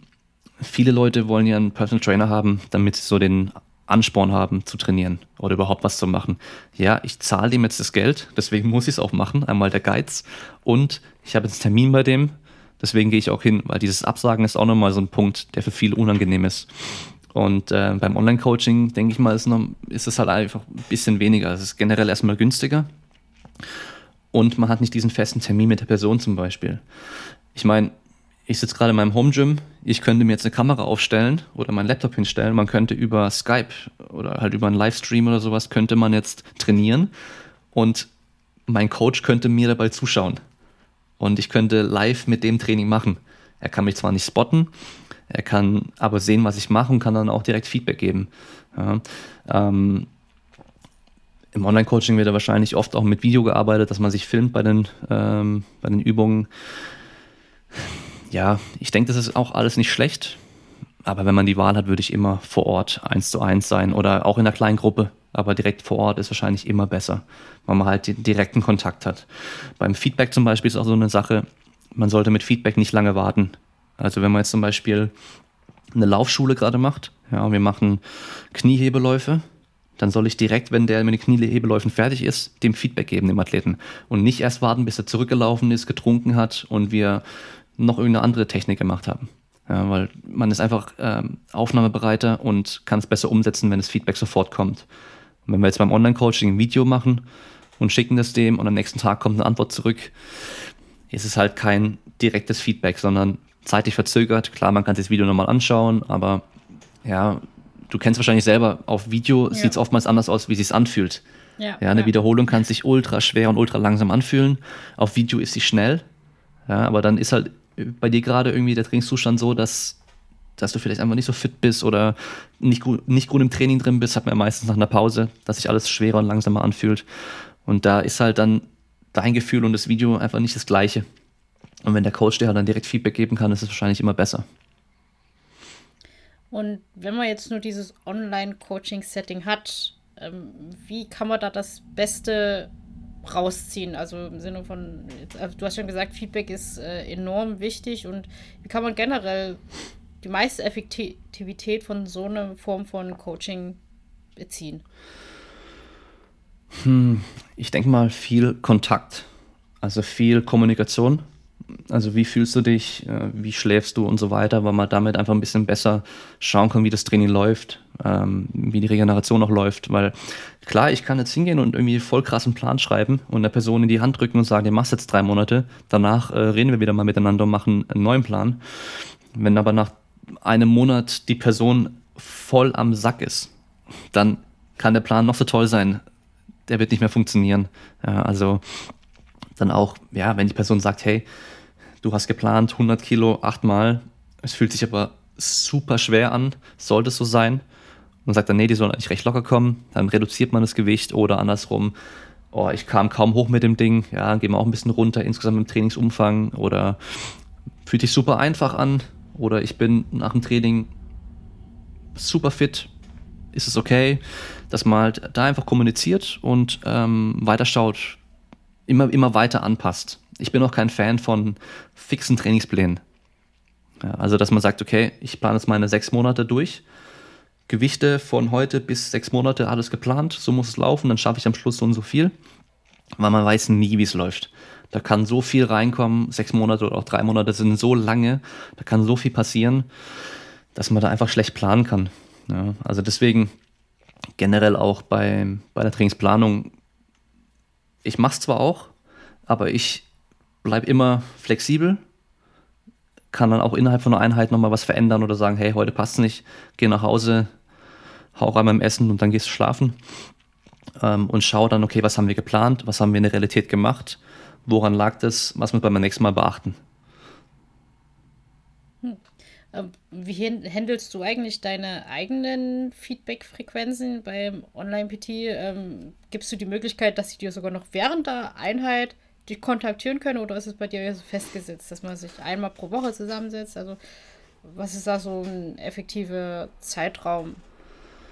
viele Leute wollen ja einen Personal Trainer haben, damit sie so den Ansporn haben zu trainieren oder überhaupt was zu machen. Ja, ich zahle dem jetzt das Geld, deswegen muss ich es auch machen. Einmal der Geiz und ich habe jetzt einen Termin bei dem, Deswegen gehe ich auch hin, weil dieses Absagen ist auch nochmal so ein Punkt, der für viele unangenehm ist. Und äh, beim Online-Coaching, denke ich mal, ist, noch, ist es halt einfach ein bisschen weniger. Es ist generell erstmal günstiger. Und man hat nicht diesen festen Termin mit der Person zum Beispiel. Ich meine, ich sitze gerade in meinem Home-Gym, ich könnte mir jetzt eine Kamera aufstellen oder meinen Laptop hinstellen. Man könnte über Skype oder halt über einen Livestream oder sowas, könnte man jetzt trainieren. und mein Coach könnte mir dabei zuschauen. Und ich könnte live mit dem Training machen. Er kann mich zwar nicht spotten, er kann aber sehen, was ich mache und kann dann auch direkt Feedback geben. Ja, ähm, Im Online-Coaching wird er wahrscheinlich oft auch mit Video gearbeitet, dass man sich filmt bei den, ähm, bei den Übungen. Ja, ich denke, das ist auch alles nicht schlecht. Aber wenn man die Wahl hat, würde ich immer vor Ort eins zu eins sein oder auch in einer kleinen Gruppe. Aber direkt vor Ort ist wahrscheinlich immer besser, weil man halt den direkten Kontakt hat. Beim Feedback zum Beispiel ist auch so eine Sache, man sollte mit Feedback nicht lange warten. Also wenn man jetzt zum Beispiel eine Laufschule gerade macht, ja, und wir machen Kniehebeläufe, dann soll ich direkt, wenn der mit den Kniehebeläufen fertig ist, dem Feedback geben, dem Athleten. Und nicht erst warten, bis er zurückgelaufen ist, getrunken hat und wir noch irgendeine andere Technik gemacht haben. Ja, weil man ist einfach ähm, aufnahmebereiter und kann es besser umsetzen, wenn das Feedback sofort kommt. Und wenn wir jetzt beim Online-Coaching ein Video machen und schicken das dem und am nächsten Tag kommt eine Antwort zurück, ist es halt kein direktes Feedback, sondern zeitlich verzögert. Klar, man kann sich das Video nochmal anschauen, aber ja, du kennst wahrscheinlich selber, auf Video ja. sieht es oftmals anders aus, wie es anfühlt. Ja, ja eine ja. Wiederholung kann sich ultra schwer und ultra langsam anfühlen. Auf Video ist sie schnell, ja, aber dann ist halt bei dir gerade irgendwie der Trainingszustand so, dass, dass du vielleicht einfach nicht so fit bist oder nicht gut, nicht gut im Training drin bist, hat man ja meistens nach einer Pause, dass sich alles schwerer und langsamer anfühlt. Und da ist halt dann dein Gefühl und das Video einfach nicht das gleiche. Und wenn der Coach dir halt dann direkt Feedback geben kann, ist es wahrscheinlich immer besser.
Und wenn man jetzt nur dieses Online-Coaching-Setting hat, ähm, wie kann man da das Beste rausziehen? Also im Sinne von, also du hast schon gesagt, Feedback ist äh, enorm wichtig und wie kann man generell die meiste Effektivität von so einer Form von Coaching beziehen?
Hm, ich denke mal viel Kontakt, also viel Kommunikation. Also wie fühlst du dich, äh, wie schläfst du und so weiter, weil man damit einfach ein bisschen besser schauen kann, wie das Training läuft, ähm, wie die Regeneration auch läuft. Weil klar, ich kann jetzt hingehen und irgendwie voll krassen Plan schreiben und der Person in die Hand drücken und sagen, ihr machst jetzt drei Monate, danach äh, reden wir wieder mal miteinander und machen einen neuen Plan. Wenn aber nach einem Monat die Person voll am Sack ist, dann kann der Plan noch so toll sein, der wird nicht mehr funktionieren. Also dann auch, ja, wenn die Person sagt, hey, du hast geplant 100 Kilo achtmal, es fühlt sich aber super schwer an, sollte es so sein, und sagt dann, nee, die sollen eigentlich recht locker kommen, dann reduziert man das Gewicht oder andersrum, oh, ich kam kaum hoch mit dem Ding, ja, gehen wir auch ein bisschen runter insgesamt im Trainingsumfang. Oder fühlt sich super einfach an. Oder ich bin nach dem Training super fit, ist es okay, dass man halt da einfach kommuniziert und ähm, weiterschaut, immer, immer weiter anpasst. Ich bin auch kein Fan von fixen Trainingsplänen. Ja, also, dass man sagt, okay, ich plane jetzt meine sechs Monate durch. Gewichte von heute bis sechs Monate, alles geplant, so muss es laufen, dann schaffe ich am Schluss so und so viel. Weil man weiß nie, wie es läuft. Da kann so viel reinkommen, sechs Monate oder auch drei Monate sind so lange, da kann so viel passieren, dass man da einfach schlecht planen kann. Ja, also deswegen generell auch bei, bei der Trainingsplanung ich mache es zwar auch, aber ich bleibe immer flexibel, kann dann auch innerhalb von einer Einheit nochmal was verändern oder sagen, hey, heute passt es nicht, geh nach Hause, hau rein beim Essen und dann gehst du schlafen. Ähm, und schau dann, okay, was haben wir geplant, was haben wir in der Realität gemacht, woran lag das, was müssen wir beim nächsten Mal beachten.
Ähm, wie handelst du eigentlich deine eigenen Feedback-Frequenzen beim Online-PT? Ähm, gibst du die Möglichkeit, dass sie dir sogar noch während der Einheit dich kontaktieren können oder ist es bei dir so festgesetzt, dass man sich einmal pro Woche zusammensetzt? Also, was ist da so ein effektiver Zeitraum,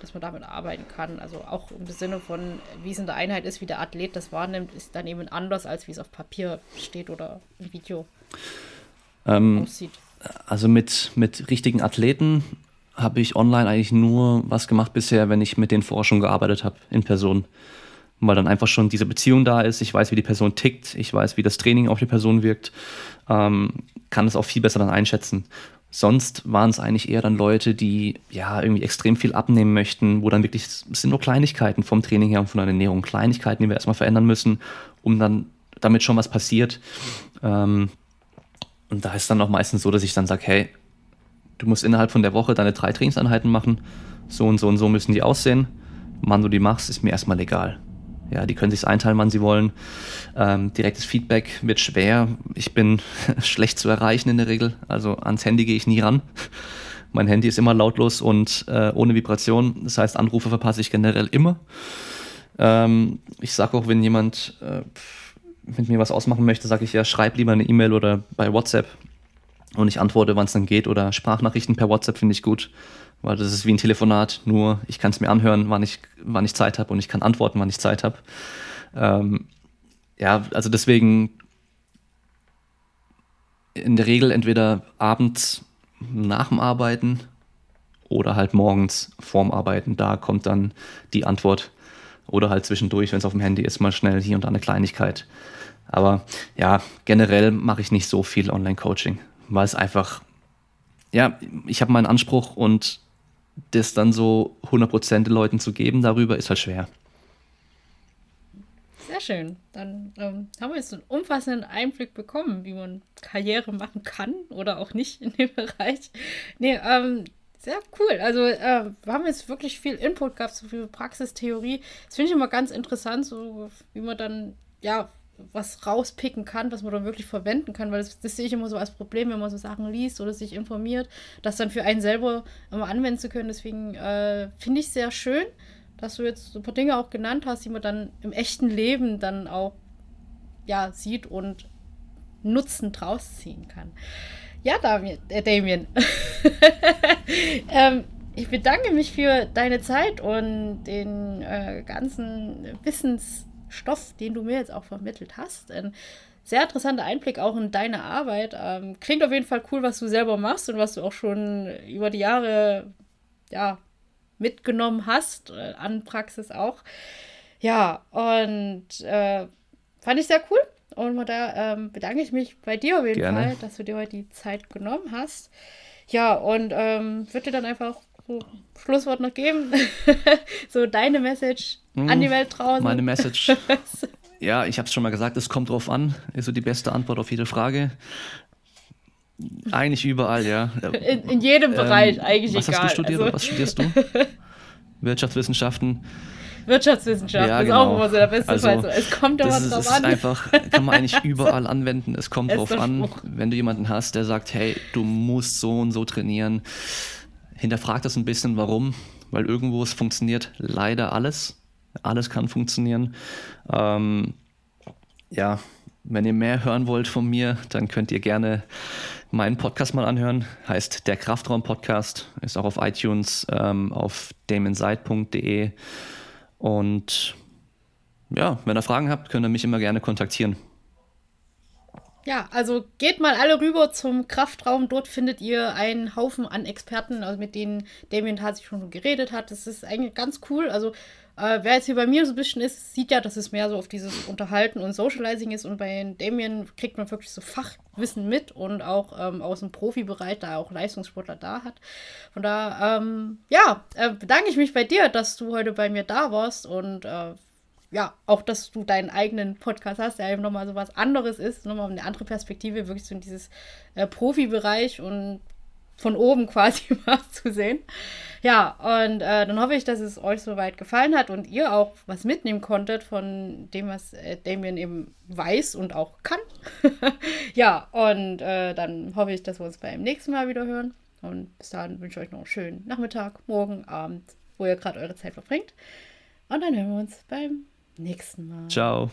dass man damit arbeiten kann? Also, auch im Sinne von, wie es in der Einheit ist, wie der Athlet das wahrnimmt, ist dann eben anders, als wie es auf Papier steht oder im Video
ähm, aussieht also mit, mit richtigen Athleten habe ich online eigentlich nur was gemacht bisher, wenn ich mit denen vorher schon gearbeitet habe, in Person. Weil dann einfach schon diese Beziehung da ist, ich weiß, wie die Person tickt, ich weiß, wie das Training auf die Person wirkt, ähm, kann es auch viel besser dann einschätzen. Sonst waren es eigentlich eher dann Leute, die ja irgendwie extrem viel abnehmen möchten, wo dann wirklich, es sind nur Kleinigkeiten vom Training her und von der Ernährung, Kleinigkeiten, die wir erstmal verändern müssen, um dann damit schon was passiert. Ähm, und da ist dann auch meistens so, dass ich dann sage, hey, du musst innerhalb von der Woche deine drei Trainingseinheiten machen. So und so und so müssen die aussehen. Wann du die machst, ist mir erstmal egal. Ja, die können sich einteilen, wann sie wollen. Ähm, direktes Feedback wird schwer. Ich bin schlecht zu erreichen in der Regel. Also ans Handy gehe ich nie ran. Mein Handy ist immer lautlos und äh, ohne Vibration. Das heißt, Anrufe verpasse ich generell immer. Ähm, ich sage auch, wenn jemand äh, mit mir was ausmachen möchte, sage ich ja, schreib lieber eine E-Mail oder bei WhatsApp und ich antworte, wann es dann geht. Oder Sprachnachrichten per WhatsApp finde ich gut, weil das ist wie ein Telefonat, nur ich kann es mir anhören, wann ich, wann ich Zeit habe und ich kann antworten, wann ich Zeit habe. Ähm, ja, also deswegen in der Regel entweder abends nach dem Arbeiten oder halt morgens vorm Arbeiten. Da kommt dann die Antwort. Oder halt zwischendurch, wenn es auf dem Handy ist, mal schnell hier und da eine Kleinigkeit. Aber ja, generell mache ich nicht so viel Online-Coaching, weil es einfach, ja, ich habe meinen Anspruch und das dann so 100% den Leuten zu geben darüber, ist halt schwer.
Sehr schön. Dann ähm, haben wir jetzt einen umfassenden Einblick bekommen, wie man Karriere machen kann oder auch nicht in dem Bereich. Nee, ähm, sehr cool. Also äh, wir haben jetzt wirklich viel Input gehabt, so viel Praxistheorie. Das finde ich immer ganz interessant, so wie man dann, ja, was rauspicken kann, was man dann wirklich verwenden kann, weil das, das, sehe ich immer so als Problem, wenn man so Sachen liest oder sich informiert, das dann für einen selber immer anwenden zu können. Deswegen äh, finde ich sehr schön, dass du jetzt so ein paar Dinge auch genannt hast, die man dann im echten Leben dann auch ja, sieht und Nutzen draus ziehen kann. Ja, Damien, äh, Damien. ähm, ich bedanke mich für deine Zeit und den äh, ganzen Wissensstoff, den du mir jetzt auch vermittelt hast. Ein sehr interessanter Einblick auch in deine Arbeit. Ähm, klingt auf jeden Fall cool, was du selber machst und was du auch schon über die Jahre ja, mitgenommen hast, äh, an Praxis auch. Ja, und äh, fand ich sehr cool. Und da ähm, bedanke ich mich bei dir auf jeden Gerne. Fall, dass du dir heute die Zeit genommen hast. Ja, und ähm, würde dir dann einfach so Schlusswort noch geben. so deine Message mm, an die Welt draußen.
Meine Message. ja, ich habe es schon mal gesagt, es kommt drauf an. Ist so die beste Antwort auf jede Frage. Eigentlich überall, ja.
In, in jedem ähm, Bereich, eigentlich
was
egal.
Was hast du studiert? Also. Was studierst du? Wirtschaftswissenschaften.
Wirtschaftswissenschaften ja, genau. ist auch immer so der beste also, Fall. So, es kommt aber drauf ist
an. einfach, kann man eigentlich überall anwenden. Es kommt drauf an, wenn du jemanden hast, der sagt, hey, du musst so und so trainieren. Hinterfrag das ein bisschen, warum. Weil irgendwo es funktioniert leider alles. Alles kann funktionieren. Ähm, ja, wenn ihr mehr hören wollt von mir, dann könnt ihr gerne meinen Podcast mal anhören. Heißt der Kraftraum Podcast. Ist auch auf iTunes, ähm, auf damonside.de. Und ja, wenn ihr Fragen habt, könnt ihr mich immer gerne kontaktieren.
Ja, also geht mal alle rüber zum Kraftraum. Dort findet ihr einen Haufen an Experten, also mit denen Damien tatsächlich schon geredet hat. Das ist eigentlich ganz cool. Also äh, wer jetzt hier bei mir so ein bisschen ist, sieht ja, dass es mehr so auf dieses Unterhalten und Socializing ist. Und bei Damien kriegt man wirklich so Fachwissen mit und auch ähm, aus dem Profibereich, da er auch Leistungssportler da hat. Von da, ähm, ja, äh, bedanke ich mich bei dir, dass du heute bei mir da warst und äh, ja, auch, dass du deinen eigenen Podcast hast, der eben nochmal so was anderes ist, nochmal eine andere Perspektive, wirklich so in dieses äh, Profibereich und von oben quasi mal zu sehen. Ja, und äh, dann hoffe ich, dass es euch soweit gefallen hat und ihr auch was mitnehmen konntet von dem, was äh, Damien eben weiß und auch kann. ja, und äh, dann hoffe ich, dass wir uns beim nächsten Mal wieder hören. Und bis dahin wünsche ich euch noch einen schönen Nachmittag, morgen, Abend, wo ihr gerade eure Zeit verbringt. Und dann hören wir uns beim nächsten Mal.
Ciao.